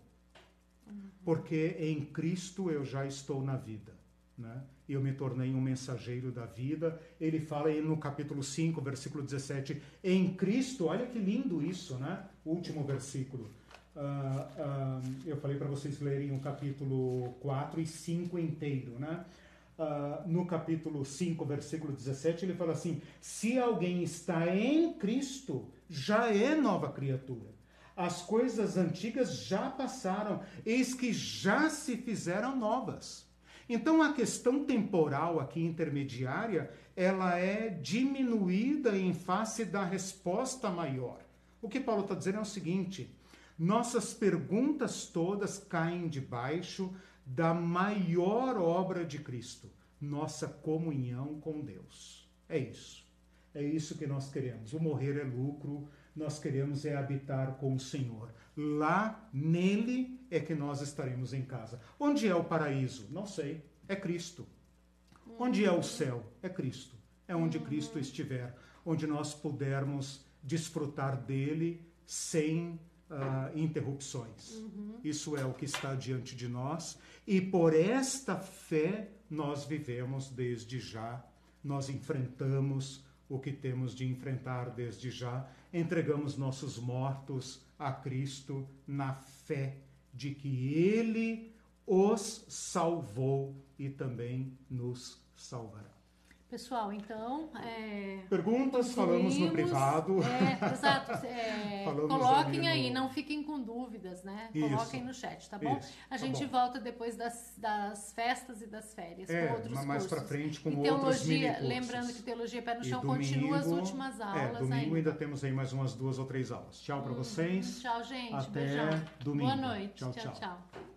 Uhum. Porque em Cristo eu já estou na vida. Né? eu me tornei um mensageiro da vida. Ele fala aí no capítulo 5, versículo 17, em Cristo, olha que lindo isso, né? Último versículo. Uh, uh, eu falei para vocês lerem o capítulo 4 e 5 inteiro, né? Uh, no capítulo 5, versículo 17, ele fala assim: Se alguém está em Cristo, já é nova criatura. As coisas antigas já passaram, eis que já se fizeram novas. Então a questão temporal aqui intermediária, ela é diminuída em face da resposta maior. O que Paulo está dizendo é o seguinte: nossas perguntas todas caem debaixo da maior obra de Cristo, nossa comunhão com Deus. É isso. É isso que nós queremos. O morrer é lucro, nós queremos é habitar com o Senhor. Lá nele é que nós estaremos em casa. Onde é o paraíso? Não sei. É Cristo. Onde é o céu? É Cristo. É onde Cristo estiver, onde nós pudermos desfrutar dele sem uh, interrupções. Uhum. Isso é o que está diante de nós e por esta fé nós vivemos desde já, nós enfrentamos o que temos de enfrentar desde já, entregamos nossos mortos a Cristo na fé de que Ele os salvou e também nos salvará. Pessoal, então. É, Perguntas, falamos no privado. É, exato. É, coloquem aí, no... não fiquem com dúvidas, né? Isso, coloquem no chat, tá bom? Isso, a tá gente bom. volta depois das, das festas e das férias é, com outros mais para frente com e outros teologia, Lembrando que Teologia Pé no Chão domingo, continua as últimas é, aulas. É, domingo ainda. ainda temos aí mais umas duas ou três aulas. Tchau para hum, vocês. Tchau, gente. Até Beijão. domingo. Boa noite. tchau. tchau. tchau.